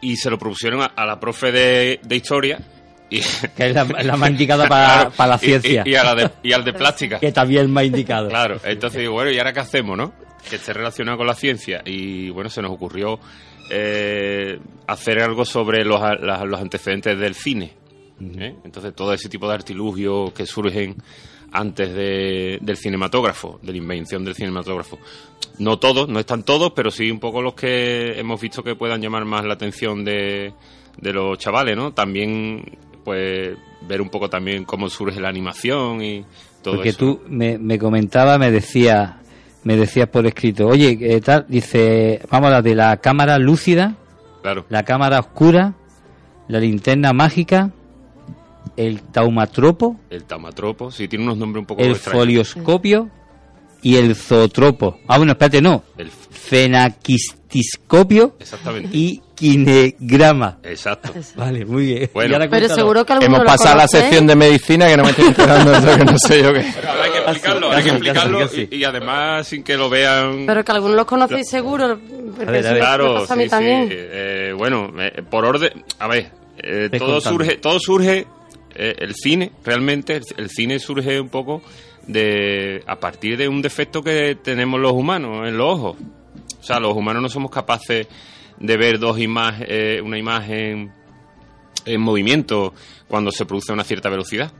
y se lo propusieron a, la profe de, Historia. Y, que es la, más indicada para, la ciencia. Y, al de plástica. que también más indicado. Claro, entonces digo, bueno, ¿y ahora qué hacemos, no? Que esté relacionado con la ciencia. Y bueno, se nos ocurrió eh, hacer algo sobre los, los antecedentes del cine ¿eh? Entonces, todo ese tipo de artilugios que surgen antes de- del cinematógrafo, de la invención del cinematógrafo. No todos, no están todos, pero sí un poco los que hemos visto que puedan llamar más la atención de, de los chavales, ¿no? También, pues, ver un poco también cómo surge la animación y todo Porque eso. tú me, me comentaba, me decía, me decías por escrito, oye, ¿qué tal? Dice, vamos a la de la cámara lúcida, Claro. la cámara oscura, la linterna mágica, el taumatropo, El tamatropo, sí, tiene unos nombres un poco el extraños. folioscopio y el zootropo. Ah, bueno, espérate, no. El- Fenaquistiscopio Exactamente. y kinegrama. Exacto. Vale, muy bien. Bueno. Pero seguro que alguno Hemos lo pasado a la conoce. sección de medicina que no me estoy enterando de eso, que no sé yo qué. Pero hay que explicarlo, hay que Casi, explicarlo casi, y, y además sin que lo vean. Pero que algunos los conocéis seguro. Porque A ver, a eso ver. me claro, pasa a mí sí, también. sí. Eh, bueno, eh, por orden, a ver, eh, Ve todo contando. surge, todo surge, eh, el cine, realmente, el, el cine surge un poco de a partir de un defecto que tenemos los humanos en los ojos. O sea, los humanos no somos capaces de ver dos imágenes, una imagen en movimiento cuando se produce a una cierta velocidad.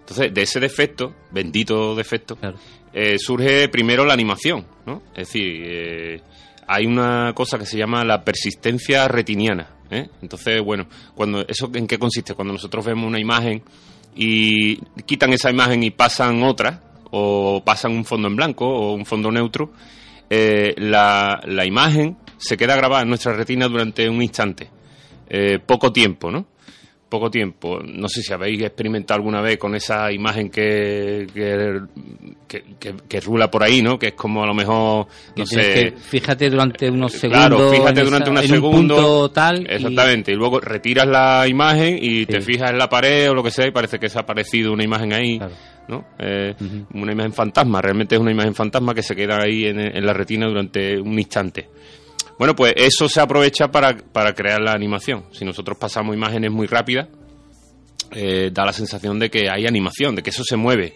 Entonces, de ese defecto, bendito defecto, Claro. eh, surge primero la animación, ¿no? Es decir, eh, hay una cosa que se llama la persistencia retiniana. ¿Eh? Entonces, bueno, cuando ¿eso en qué consiste? Cuando nosotros vemos una imagen y quitan esa imagen y pasan otra, o pasan un fondo en blanco o un fondo neutro, eh, la, la imagen se queda grabada en nuestra retina durante un instante, eh, poco tiempo, ¿no? Poco tiempo. No sé si habéis experimentado alguna vez con esa imagen que, que, que, que- rula por ahí, ¿no? Que es como a lo mejor, no sé... fíjate durante unos segundos. Claro, fíjate durante esa- unos en un segundos. punto tal. Exactamente. Y, luego retiras la imagen y te fijas en la pared o lo que sea y parece que se ha aparecido una imagen ahí. Claro. ¿no? Eh. Una imagen fantasma. Realmente es una imagen fantasma que se queda ahí en, en la retina durante un instante. Bueno, pues eso se aprovecha para, para crear la animación. Si nosotros pasamos imágenes muy rápidas, eh, da la sensación de que hay animación, de que eso se mueve.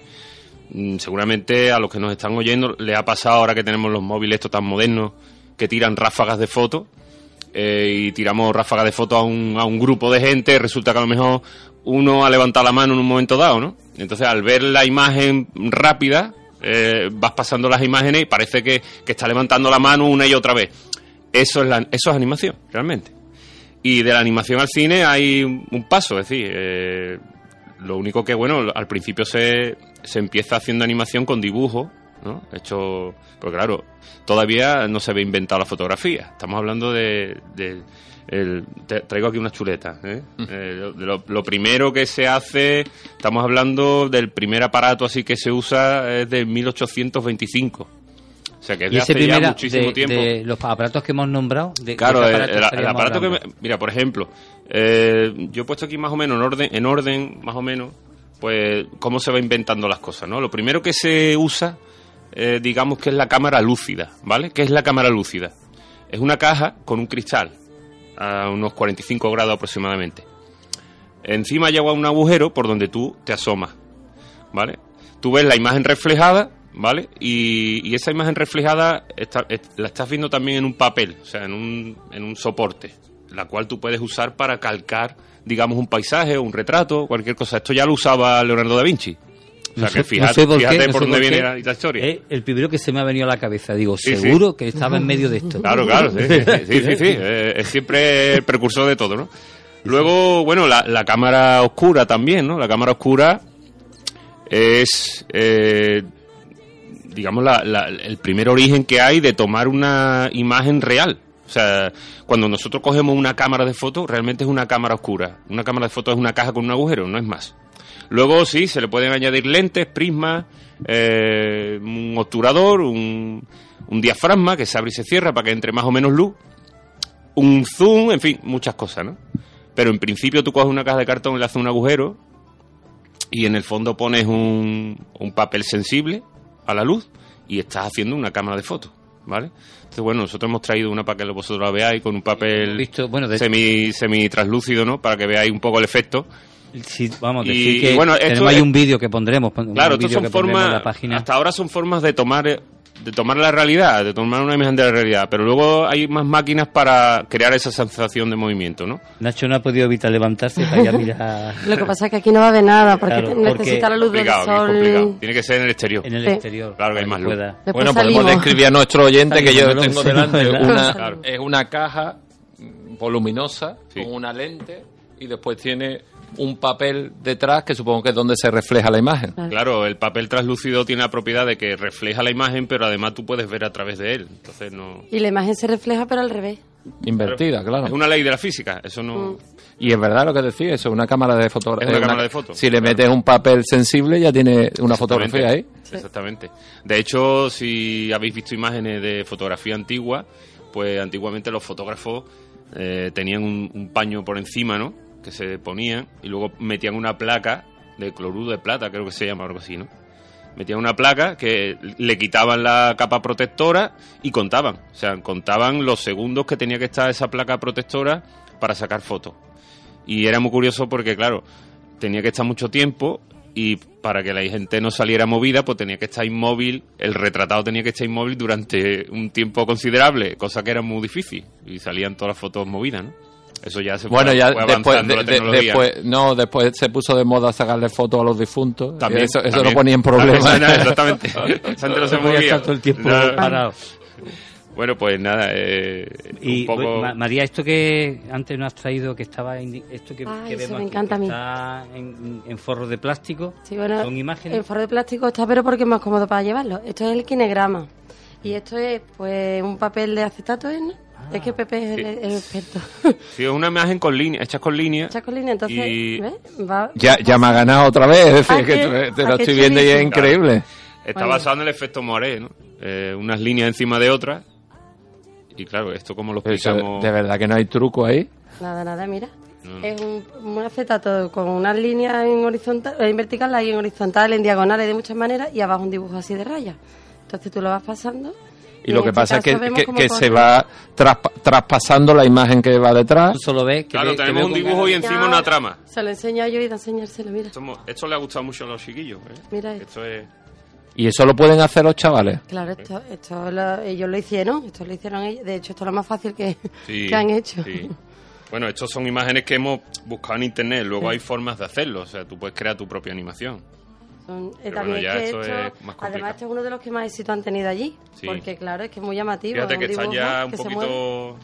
Mm, seguramente a los que nos están oyendo le ha pasado ahora que tenemos los móviles estos tan modernos que tiran ráfagas de fotos eh, y tiramos ráfagas de fotos a un, a un grupo de gente, resulta que a lo mejor uno ha levantado la mano en un momento dado, ¿no? Entonces al ver la imagen rápida, eh, vas pasando las imágenes y parece que, que está levantando la mano una y otra vez. Eso es, la, eso es animación, realmente. Y de la animación al cine hay un, paso, es decir, eh, lo único que, bueno, al principio se, se empieza haciendo animación con dibujo, ¿no? Hecho, pero claro, todavía no se había inventado la fotografía. Estamos hablando de... de- el- te- traigo aquí unas chuletas. ¿eh? Eh, de lo, lo primero que se hace, estamos hablando del primer aparato así que se usa es de 1825. O sea que es Y de ese hace ya muchísimo de, tiempo. de los aparatos que hemos nombrado. De, Claro, ¿de el, aparato el- el estaríamos aparato que me- mira, por ejemplo, eh, yo he puesto aquí más o menos en orden, en orden, más o menos, pues cómo se va inventando las cosas, ¿no? Lo primero que se usa, eh, digamos que es la cámara lúcida, ¿vale? ¿Qué es la cámara lúcida? Es una caja con un cristal a unos 45 grados aproximadamente. Encima lleva un agujero por donde tú te asomas, ¿vale? Tú ves la imagen reflejada, ¿vale? Y, y esa imagen reflejada está- es- la estás viendo también en un papel, o sea, en un, en un soporte, la cual tú puedes usar para calcar, digamos, un paisaje o un retrato, cualquier cosa. Esto ya lo usaba Leonardo da Vinci. O sea, que no fíjate, sé por qué, fíjate no por sé dónde por viene la, la historia. Es el primero que se me ha venido a la cabeza. Digo, Sí, sí. seguro que estaba en medio de esto. [LAUGHS] Claro, claro, sí, sí, sí, sí, sí, eh, es siempre el precursor de todo, ¿no? Luego, bueno, la, la cámara oscura también, ¿no? La cámara oscura es, eh, digamos, la- la- el primer origen que hay de tomar una imagen real. O sea, cuando nosotros cogemos una cámara de foto, realmente es una cámara oscura. Una cámara de foto es una caja con un agujero, no es más. Luego sí, se le pueden añadir lentes, prismas, eh, un obturador, un, diafragma que se abre y se cierra para que entre más o menos luz, un zoom, en fin, muchas cosas, ¿no? Pero en principio tú coges una caja de cartón, le haces un agujero y en el fondo pones un papel sensible a la luz y estás haciendo una cámara de fotos, ¿vale? Entonces, bueno, nosotros hemos traído una para que vosotros la veáis con un papel Visto, bueno, de- semi, semi translúcido, ¿no? Para que veáis un poco el efecto. Sí, vamos, Y- decir que y bueno, esto es- un vídeo que pondremos. pon- Claro, vídeo son formas, hasta ahora son formas de tomar de tomar la realidad, de tomar una imagen de la realidad, pero luego hay más máquinas para crear esa sensación de movimiento, ¿no? Nacho no ha podido evitar levantarse para ir a mirar [LAUGHS] Lo que pasa es que aquí no va a haber nada, porque Claro, te- porque- necesita la luz del sol. Tiene que ser en el exterior. en el Sí. exterior. Claro que hay más luz. pueda- Después Bueno, podemos salimos. describir a nuestro oyente que yo tengo sí, delante ¿verdad? una, Claro. es una caja voluminosa Sí. con una lente y después tiene un papel detrás que supongo que es donde se refleja la imagen. Claro, el papel translúcido tiene la propiedad de que refleja la imagen, pero además tú puedes ver a través de él. Entonces no. Y la imagen se refleja, pero al revés. Invertida, claro. Es una ley de la física, eso no. Mm. Y es verdad lo que decía, eso es una cámara de Es fotografía. una cámara de fotos, Si le claro. metes un papel sensible ya tiene una fotografía ahí. Exactamente. De hecho, si habéis visto imágenes de fotografía antigua, pues antiguamente los fotógrafos eh, tenían un, un paño por encima, ¿no? Que se ponían y luego metían una placa de cloruro de plata, creo que se llama algo así, ¿no? Metían una placa que le quitaban la capa protectora y contaban. O sea, contaban los segundos que tenía que estar esa placa protectora para sacar fotos. Y era muy curioso porque, claro, tenía que estar mucho tiempo y para que la gente no saliera movida, pues tenía que estar inmóvil, el retratado tenía que estar inmóvil durante un tiempo considerable, cosa que era muy difícil. Y salían todas las fotos movidas, ¿no? Eso ya se fue, Bueno, ya fue después, de- de- después, no, después se puso de moda sacarle fotos a los difuntos. También, eso eso también. no ponía en problema. Exactamente. [LAUGHS] No se No movía. todo el tiempo No. parado. Bueno, pues nada, eh, Y un poco... Ma- María, esto que antes nos has traído, que estaba esto que, Ay, que eso vemos me aquí, encanta a que mí. está en, en forros de plástico, Sí, bueno, son imágenes. El forro de plástico está, pero porque es más cómodo para llevarlo. Esto es el kinegrama. Y esto es, pues, un papel de acetato, ¿eh? ¿no? Es que Pepe es el, el experto. [LAUGHS] Sí, es una imagen con líneas, hechas con líneas. Echas con línea, entonces, Y- ¿ves? Va- Ya, ya me ha ganado otra vez, es decir, Ah, que que- te, te ah, lo estoy viendo y es increíble. Está Oye. basado en el efecto Moiré, ¿no? Eh, unas líneas encima de otras. Y claro, esto como lo Eso, explicamos... de verdad que no hay truco ahí. Nada, nada, mira. No. Es un, un acetato con unas líneas en horizontal, en vertical, ahí en horizontal, en diagonales de muchas maneras y abajo un dibujo así de rayas. Entonces tú lo vas pasando. Y lo que este pasa es que, se va traspa- traspasando la imagen que va detrás. Tú solo ves que Claro, ve- tenemos un dibujo y encima una trama. Se lo enseño yo y de enseñárselo, mira. Esto le ha gustado mucho a los chiquillos. ¿eh? Mira esto. Esto es... Y eso lo pueden hacer los chavales. Claro, esto, esto lo- ellos lo hicieron, esto lo hicieron ellos. De hecho, esto es lo más fácil que, Sí, que han hecho. sí. Bueno, estas son imágenes que hemos buscado en internet. Luego hay formas de hacerlo. O sea, tú puedes crear tu propia animación. Son- eh, también bueno, ya es que esto- es más complicado. además, esto es uno de los que más éxito han tenido allí. Sí. Porque, claro, es que es muy llamativo. Fíjate es que está ya un poquito...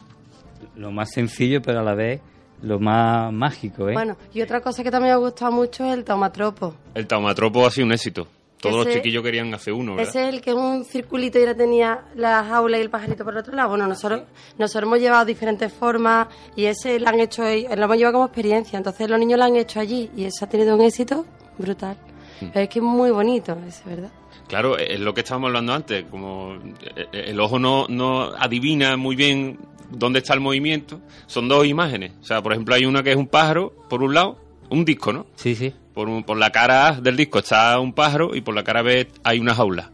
Lo más sencillo, pero a la vez lo más mágico, ¿eh? Bueno, y otra cosa que también me ha gustado mucho es el taumatropo. El taumatropo ha sido un éxito. Todos los chiquillos querían hacer uno, ¿verdad? Ese es el que es un circulito y ahora tenía la jaula y el pajarito por el otro lado. Bueno, nosotros, nosotros hemos llevado diferentes formas y ese lo han hecho, lo hemos llevado como experiencia. Entonces los niños lo han hecho allí y eso ha tenido un éxito brutal. Mm. Pero es que es muy bonito, ese, ¿verdad? Claro, es lo que estábamos hablando antes, como eh, el ojo no, no adivina muy bien dónde está el movimiento, son dos imágenes. O sea, por ejemplo, hay una que es un pájaro, por un lado, un disco, ¿no? Sí, sí. Por, un- por la cara A del disco está un pájaro y por la cara B hay una jaula.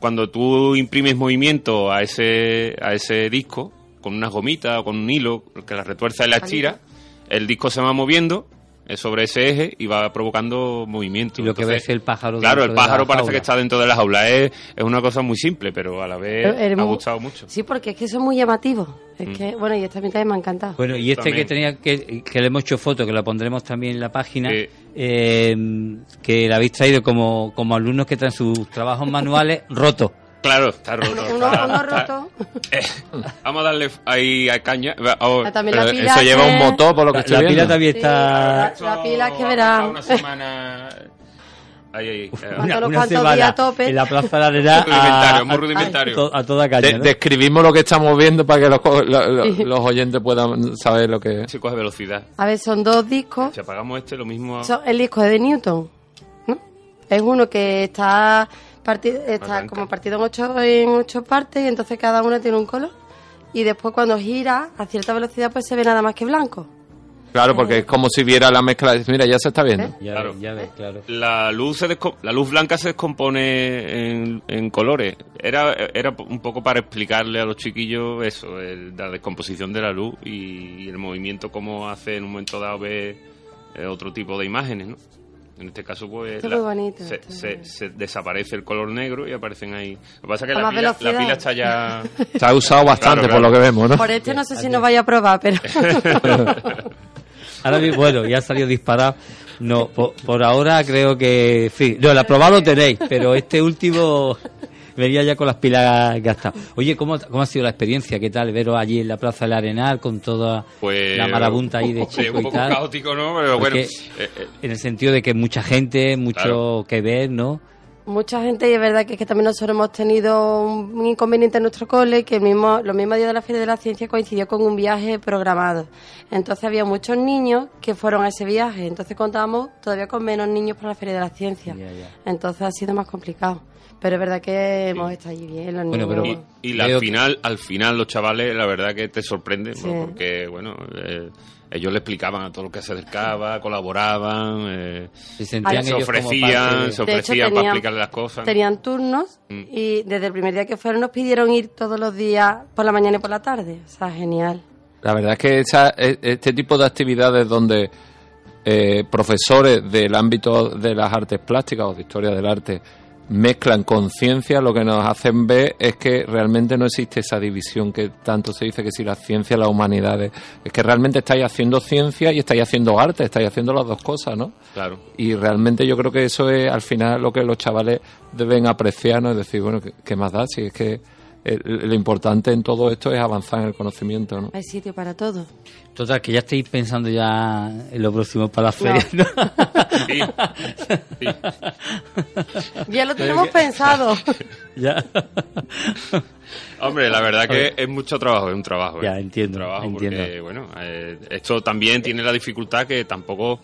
Cuando tú imprimes movimiento a ese, a ese disco, con unas gomitas o con un hilo que la retuerza y la estira, el disco se va moviendo eh, sobre ese eje y va provocando movimiento. Y lo que Entonces, ves es el pájaro Claro, el dentro de la pájaro parece jaula. que está dentro de la jaula. Es, es una cosa muy simple, pero a la vez me ha gustado mucho. Sí, porque es que eso es muy llamativo. Es Mm. que, bueno, y esta mitad me ha encantado. Bueno, y este También. que tenía que, que le hemos hecho foto, que la pondremos también en la página, Sí. eh, que la habéis traído como, como alumnos que traen sus trabajos manuales rotos. Claro, está roto. uno, está- uno está- roto. Eh, vamos a darle ahí a caña. Oh, Ah, también la Pero pila eso lleva que- un motor, por lo que La, estoy la viendo. pila también Sí, está... la- la pila que verá. Una semana. Ahí, ahí. eh, Cuando Una, los una cuantos semana días a tope. en la Plaza de la Arena Rudimentario, a, muy a- rudimentario. a to- a toda caña, De- ¿no? describimos lo que estamos viendo para que los, co- lo- lo- los oyentes puedan saber lo que es. Coge velocidad. A ver, son dos discos. Si apagamos este, lo mismo. Son- el disco es de Newton, ¿no? Es uno que está, está como partido en ocho, en ocho partes y entonces cada una tiene un color. Y después cuando gira a cierta velocidad pues se ve nada más que blanco. Claro, porque es como si viera la mezcla. Mira, ya se está viendo. Ya, Claro. ves, ya ves, claro. La luz, se la luz blanca se descompone en, en colores. Era, era un poco para explicarle a los chiquillos eso, el- la descomposición de la luz y, el movimiento, cómo hace en un momento dado ver eh, otro tipo de imágenes, ¿no? En este caso, pues Esto es la- muy bonito, se, esto es se- desaparece el color negro y aparecen ahí. Lo que pasa es que la pila, la velocidad. pila está ya... Ha usado bastante Claro, por lo que vemos, ¿no? Por este no sé si nos vaya a probar, pero... Ahora mismo, bueno, ya ha salido disparado. No, por, por ahora creo que, en fin, no, el aprobado lo tenéis, pero este último venía ya con las pilas gastadas. Oye, ¿cómo, ¿cómo ha sido la experiencia? ¿Qué tal veros allí en la Plaza del Arenal con toda Pues, la marabunta ahí de chico un y poco tal? caótico, ¿no? Pero bueno, eh, eh, En el sentido de que mucha gente, mucho Claro. que ver, ¿no? Mucha gente, y es verdad que, es que también nosotros hemos tenido un, inconveniente en nuestro cole, que el mismo, los mismos días de la Feria de la Ciencia coincidió con un viaje programado. Entonces había muchos niños que fueron a ese viaje, entonces contábamos todavía con menos niños para la Feria de la Ciencia. Entonces ha sido más complicado. Pero es verdad que hemos estado allí bien, los Bueno, niños. pero- y, y la- Veo al que- final, al final los chavales, la verdad que te Sí. ¿no? porque bueno, eh, ellos le explicaban a todo lo que se acercaba, colaboraban, eh, Se sentían se ofrecían, se hecho, ofrecían para explicarle las cosas. Tenían turnos Mm. y desde el primer día que fueron nos pidieron ir todos los días por la mañana y por la tarde. O sea, genial. La verdad es que esa- e- este tipo de actividades donde eh, profesores del ámbito de las artes plásticas o de historia del arte mezclan conciencia, lo que nos hacen ver es que realmente no existe esa división que tanto se dice que si la ciencia, las humanidades, es que realmente estáis haciendo ciencia y estáis haciendo arte, estáis haciendo las dos cosas, ¿no? Claro. Y realmente yo creo que eso es al final lo que los chavales deben apreciar, ¿no? Es decir, bueno, ¿qué, qué más da? Si es que eh, lo importante en todo esto es avanzar en el conocimiento, ¿no? Hay sitio para todo. Total, que ya estáis pensando ya en lo próximo para la feria, ¿no? Sí, sí. Ya lo tenemos pensado. [LAUGHS] ya. Hombre, la verdad que es mucho trabajo, es un trabajo. Ya, ¿eh? entiendo, Un trabajo entiendo. porque, bueno, eh, esto también tiene la dificultad que tampoco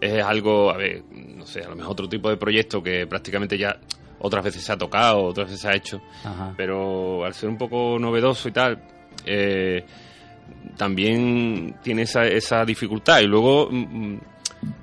es algo, a ver, no sé, a lo mejor otro tipo de proyecto que prácticamente ya otras veces se ha tocado, otras veces se ha hecho, Ajá. pero al ser un poco novedoso y tal, eh, también tiene esa, esa dificultad y luego mm, mm,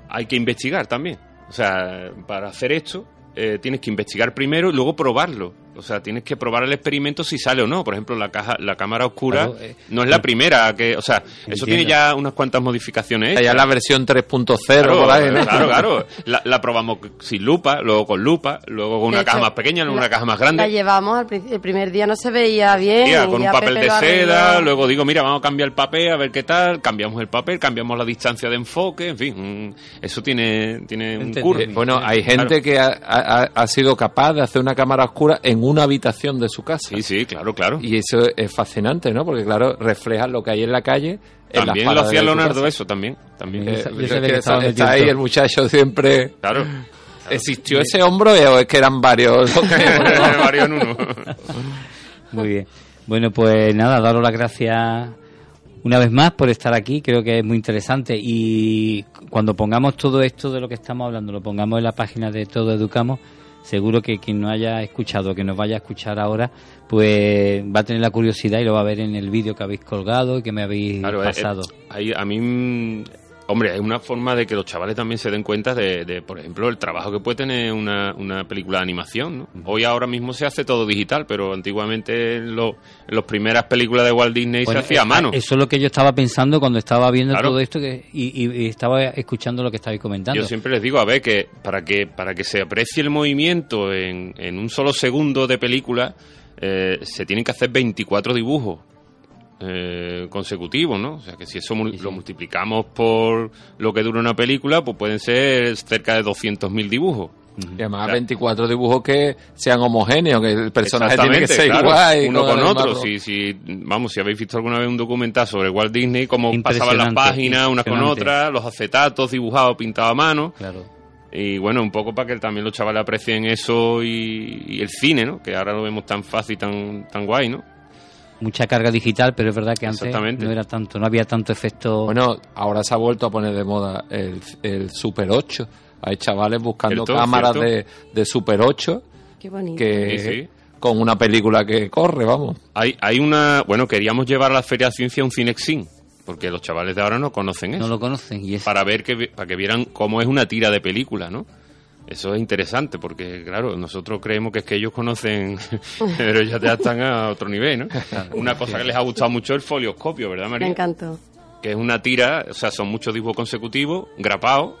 hay que investigar también. O sea, para hacer esto eh, tienes que investigar primero y luego probarlo. O sea, tienes que probar el experimento si sale o no. Por ejemplo, la caja, la cámara oscura Claro, eh, no es la primera que, o sea, eso Entiendo. tiene ya unas cuantas modificaciones. Ya la versión 3.0 Claro, claro, claro. La, la probamos sin lupa, luego con lupa, luego con De una caja más pequeña, luego la- una caja más La grande. llevamos, al el primer día no se veía bien. Tía, y con un papel Pepe de seda, arregló. luego digo, mira, vamos a cambiar el papel, a ver qué tal, cambiamos el papel, cambiamos la distancia de enfoque, en fin, eso tiene, tiene un curso. Eh, Bueno, hay gente Claro. que ha, ha- ha sido capaz de hacer una cámara oscura en una habitación de su casa. Sí, sí, claro, claro. Y eso es fascinante, ¿no? Porque, claro, refleja lo que hay en la calle. en las También lo hacía Leonardo casa. eso, también. también. Eh, yo es que está, ahí el muchacho siempre... Claro. ¿Existió ese hombro o es que eran varios? [LAUGHS] Varios en uno. Muy bien. Bueno, pues nada, daros las gracias una vez más por estar aquí. Creo que es muy interesante. Y cuando pongamos todo esto de lo que estamos hablando, lo pongamos en la página de Todo Educamos, seguro que quien no haya escuchado, que nos vaya a escuchar ahora, pues va a tener la curiosidad y lo va a ver en el vídeo que habéis colgado y que me habéis Claro, eh, pasado. eh, ahí a mí, hombre, hay una forma de que los chavales también se den cuenta de, de, por ejemplo, el trabajo que puede tener una, una película de animación. ¿no? Hoy ahora mismo se hace todo digital, pero antiguamente en, lo- en las primeras películas de Walt Disney Bueno, se hacía a eh, mano. Eso es lo que yo estaba pensando cuando estaba viendo Claro. todo esto que, y, y- y estaba escuchando lo que estabais comentando. Yo siempre les digo, a ver, que para que para que se aprecie el movimiento en, en un solo segundo de película, eh, se tienen que hacer 24 dibujos eh, consecutivos, ¿no? O sea, que si eso mul- lo multiplicamos por lo que dura una película, pues pueden ser cerca de 200.000 dibujos. Y además Claro. 24 dibujos que sean homogéneos, que el personaje tiene que ser claro, igual. uno con otro. Si, si, vamos, si habéis visto alguna vez un documental sobre Walt Disney, cómo pasaban las páginas unas con otras, los acetatos dibujados, pintados a mano. Claro. Y bueno, un poco para que también los chavales aprecien eso y, y el cine, ¿no? Que ahora lo vemos tan fácil, tan, tan guay, ¿no? Mucha carga digital, pero es verdad que antes no era tanto, no había tanto efecto. Bueno, ahora se ha vuelto a poner de moda el, el Super 8. Hay chavales buscando cámaras de, de Super 8 Qué bonito. que Sí, sí. con una película que corre, vamos. Hay, hay una... Bueno, queríamos llevar a la Feria de Ciencia un Cinexin, porque los chavales de ahora no conocen eso. no lo conocen y es Para ver que, para que vieran cómo es una tira de película, ¿no? Eso es interesante, porque claro, nosotros creemos que es que ellos conocen, [LAUGHS] pero ya, ya están a otro nivel, ¿no? Una cosa que les ha gustado mucho es el folioscopio, ¿verdad, Me María? encantó. que es una tira, o sea, son muchos dibujos consecutivos, grapados,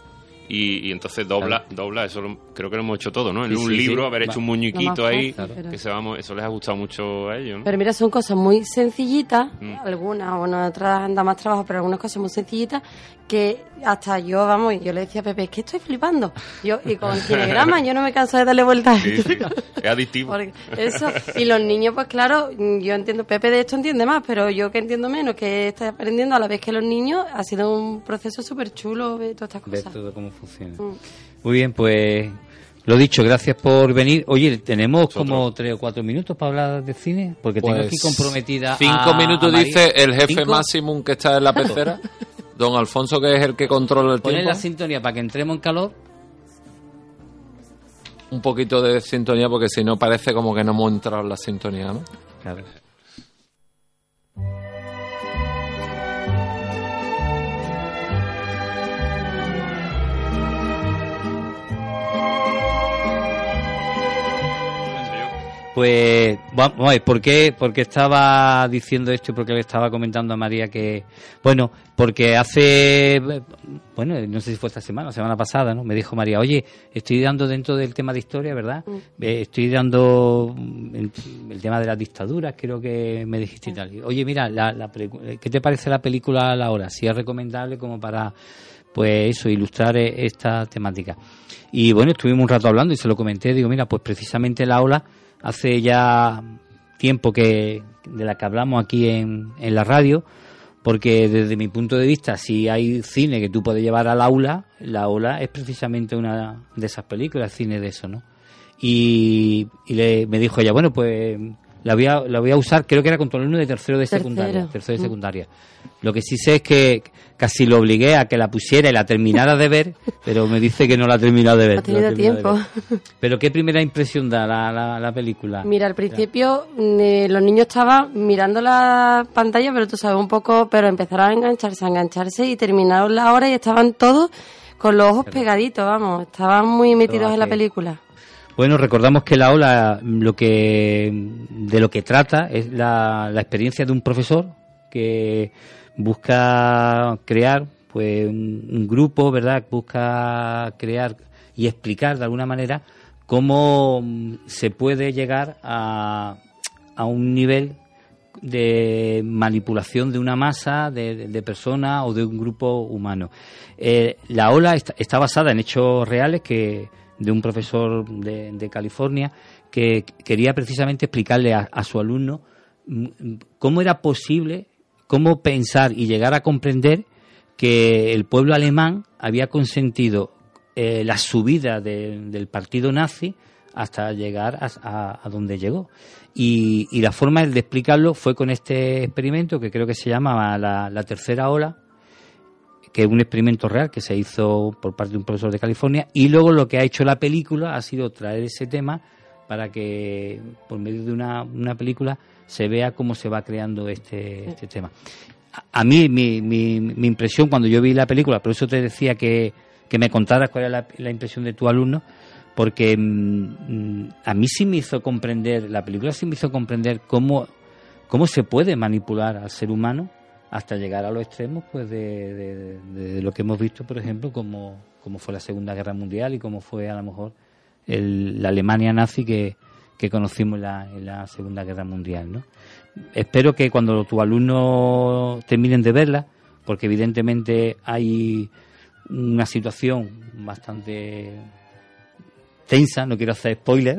y, entonces dobla, dobla, eso creo que lo hemos hecho todo, ¿no? En un libro, haber hecho un muñequito ahí, que se vamos, eso les ha gustado mucho a ellos, ¿no? Pero mira, son cosas muy sencillitas, mm. algunas, bueno, otras anda más trabajo, pero algunas cosas muy sencillitas que hasta yo, vamos, yo le decía a Pepe, es que estoy flipando. Yo, y con cinegrama yo no me canso de darle vueltas. Sí, sí. Es adictivo. eso, y los niños, pues claro, yo entiendo, Pepe de esto entiende más, pero yo que entiendo menos, que está aprendiendo a la vez que los niños, ha sido un proceso súper chulo ver todas estas cosas. Ver todo cómo funciona. Mm. Muy bien, pues lo dicho, gracias por venir. Oye, tenemos como tres o cuatro minutos para hablar de cine, porque tengo aquí pues comprometida. Cinco minutos dice el jefe máximo que está en la pecera. [LAUGHS] Don Alfonso, que es el que controla el tiempo. Ponen la sintonía para que entremos en calor. Un poquito de sintonía, porque si no parece como que no hemos entrado en la sintonía, ¿no? Claro. Pues vamos a ver, ¿por qué, porque estaba diciendo esto y porque le estaba comentando a María que, bueno, porque hace, bueno, no sé si fue esta semana, la semana pasada, ¿no? Me dijo María, oye, estoy dando dentro del tema de historia, ¿verdad? Mm. Eh, estoy dando el, tema de las dictaduras, creo que me dijiste y tal. Oye, mira, la, ¿qué te parece la película La Hora? Si es recomendable como para, pues eso, ilustrar e, esta temática. Y bueno, estuvimos un rato hablando y se lo comenté, digo, mira, pues precisamente La Ola hace ya tiempo que de la que hablamos aquí en, en la radio, porque desde mi punto de vista, si hay cine que tú puedes llevar al aula, la ola es precisamente una de esas películas, cine de eso, ¿no? Y, le, me dijo ella, bueno, pues la voy a, la voy a usar, creo que era con todo el de tercero de secundaria. Tercero de mm. secundaria. Lo que sí sé es que casi lo obligué a que la pusiera y la terminara de ver, pero me dice que no la ha terminado de ver. Ha tenido tiempo. Pero ¿qué primera impresión da la, la, película? Mira, al principio eh, los niños estaban mirando la pantalla, pero tú sabes un poco, pero empezaron a engancharse, a engancharse y terminaron la hora y estaban todos con los ojos pegaditos, vamos, estaban muy metidos en la película. Bueno, recordamos que la ola lo que de lo que trata es la, la experiencia de un profesor que busca crear pues un, grupo, ¿verdad? Busca crear y explicar de alguna manera cómo se puede llegar a, a un nivel de manipulación de una masa de, personas o de un grupo humano. Eh, la ola está basada en hechos reales que de un profesor de, California que quería precisamente explicarle a, su alumno mm, cómo era posible, cómo pensar y llegar a comprender que el pueblo alemán había consentido eh, la subida del partido nazi hasta llegar a, donde llegó. Y, la forma de explicarlo fue con este experimento que creo que se llamaba la tercera ola, que es un experimento real que se hizo por parte de un profesor de California y luego lo que ha hecho la película ha sido traer ese tema para que por medio de una, una película se vea cómo se va creando este, este tema. A, mí, mi, mi, mi, impresión cuando yo vi la película, por eso te decía que, que me contaras cuál era la, impresión de tu alumno, porque mm, a mí sí me hizo comprender, la película sí me hizo comprender cómo, cómo se puede manipular al ser humano hasta llegar a los extremos pues de, lo que hemos visto, por ejemplo, como, como, fue la Segunda Guerra Mundial y como fue a lo mejor la Alemania nazi que, conocimos en la, en la, Segunda Guerra Mundial. ¿no? Espero que cuando tus alumnos terminen de verla, porque evidentemente hay una situación bastante tensa, no quiero hacer spoiler,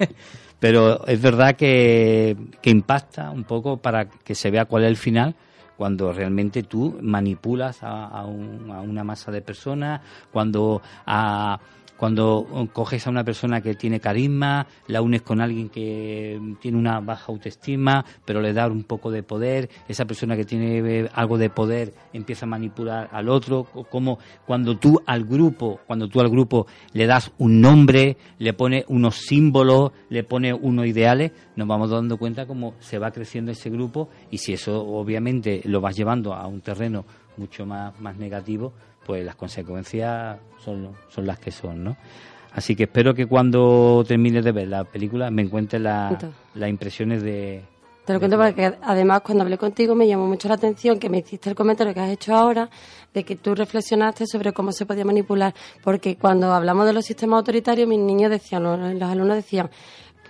[LAUGHS] pero es verdad que, que impacta un poco para que se vea cuál es el final cuando realmente tú manipulas a, a una masa de personas, cuando a cuando coges a una persona que tiene carisma, la unes con alguien que tiene una baja autoestima, pero le da un poco de poder, esa persona que tiene eh, algo de poder empieza a manipular al otro, como cuando tú al grupo, cuando tú al grupo le das un nombre, le pones unos símbolos, le pones unos ideales, nos vamos dando cuenta cómo se va creciendo ese grupo y si eso obviamente lo vas llevando a un terreno mucho más, más negativo, pues las consecuencias son, son las que son, ¿no? Así que espero que cuando termine de ver la película me encuentre las impresiones de, Te lo cuento porque además cuando hablé contigo me llamó mucho la atención que me hiciste el comentario que has hecho ahora de que tú reflexionaste sobre cómo se podía manipular, porque cuando hablamos de los sistemas autoritarios mis niños decían, los alumnos decían,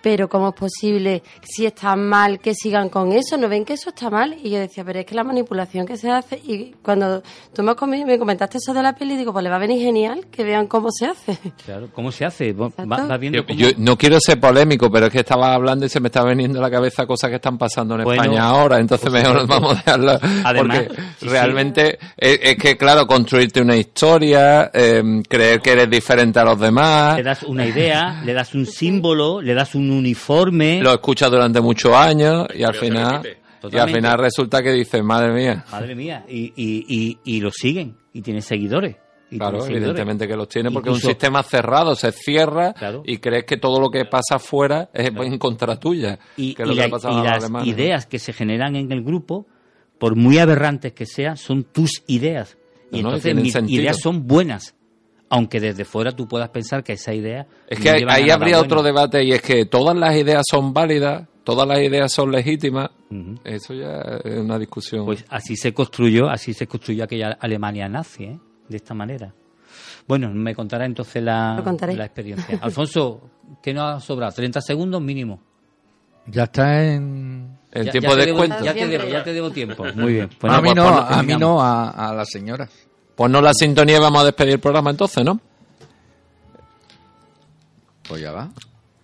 pero ¿cómo es posible, si está mal, que sigan con eso? ¿No ven que eso está mal? Y yo decía, pero es que la manipulación que se hace, y cuando tú me, me comentaste eso de la peli, digo, pues le va a venir genial que vean cómo se hace. Claro, ¿cómo se hace? Va, viendo yo, no quiero ser polémico, pero es que estaba hablando y se me está viniendo a la cabeza cosas que están pasando en España ahora, entonces pues mejor vamos a dejarlo. porque realmente Es, que, claro, construirte una historia, em, creer que eres diferente a los demás. Le das una idea, le das un símbolo, le das un uniforme. Lo escucha durante muchos años y al final... Y al final resulta que dice, madre mía. Madre mía, y, y, y, lo siguen, y tiene seguidores. claro, evidentemente que los tiene, porque es un sistema cerrado, se cierra y crees que todo lo que pasa afuera es en contra tuya. Y, las ideas que se generan en el grupo, por muy aberrantes que sean, son tus ideas. Y entonces mis ideas son buenas aunque desde fuera tú puedas pensar que esa idea... Es que ahí, habría otro debate y es que todas las ideas son válidas, todas las ideas son legítimas, eso ya es una discusión. Pues así se construyó, así se construyó aquella Alemania nazi, ¿eh? de esta manera. Bueno, me contará entonces la, la experiencia. [LAUGHS] Alfonso, ¿qué nos ha sobrado? ¿30 segundos mínimo? Ya está en... El tiempo de descuento. Ya te, debo, ya te debo tiempo. Muy bien. Pues a, mí no, a mí no, a la señora. Pues no la sintonía y vamos a despedir el programa entonces, ¿no? Pues ya va.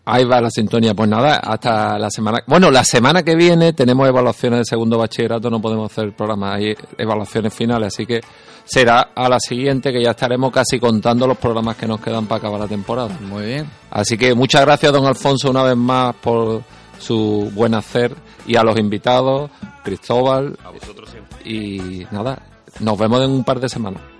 Ahí va la sintonía. Pues nada, hasta la semana. Bueno, la semana que viene tenemos evaluaciones de segundo bachillerato, no podemos hacer el programa, hay evaluaciones finales, así que será a la siguiente que ya estaremos casi contando los programas que nos quedan para acabar la temporada. Muy bien. Así que muchas gracias, don Alfonso, una vez más por su buen hacer y a los invitados, Cristóbal. A vosotros siempre. Y nada, nos vemos en un par de semanas.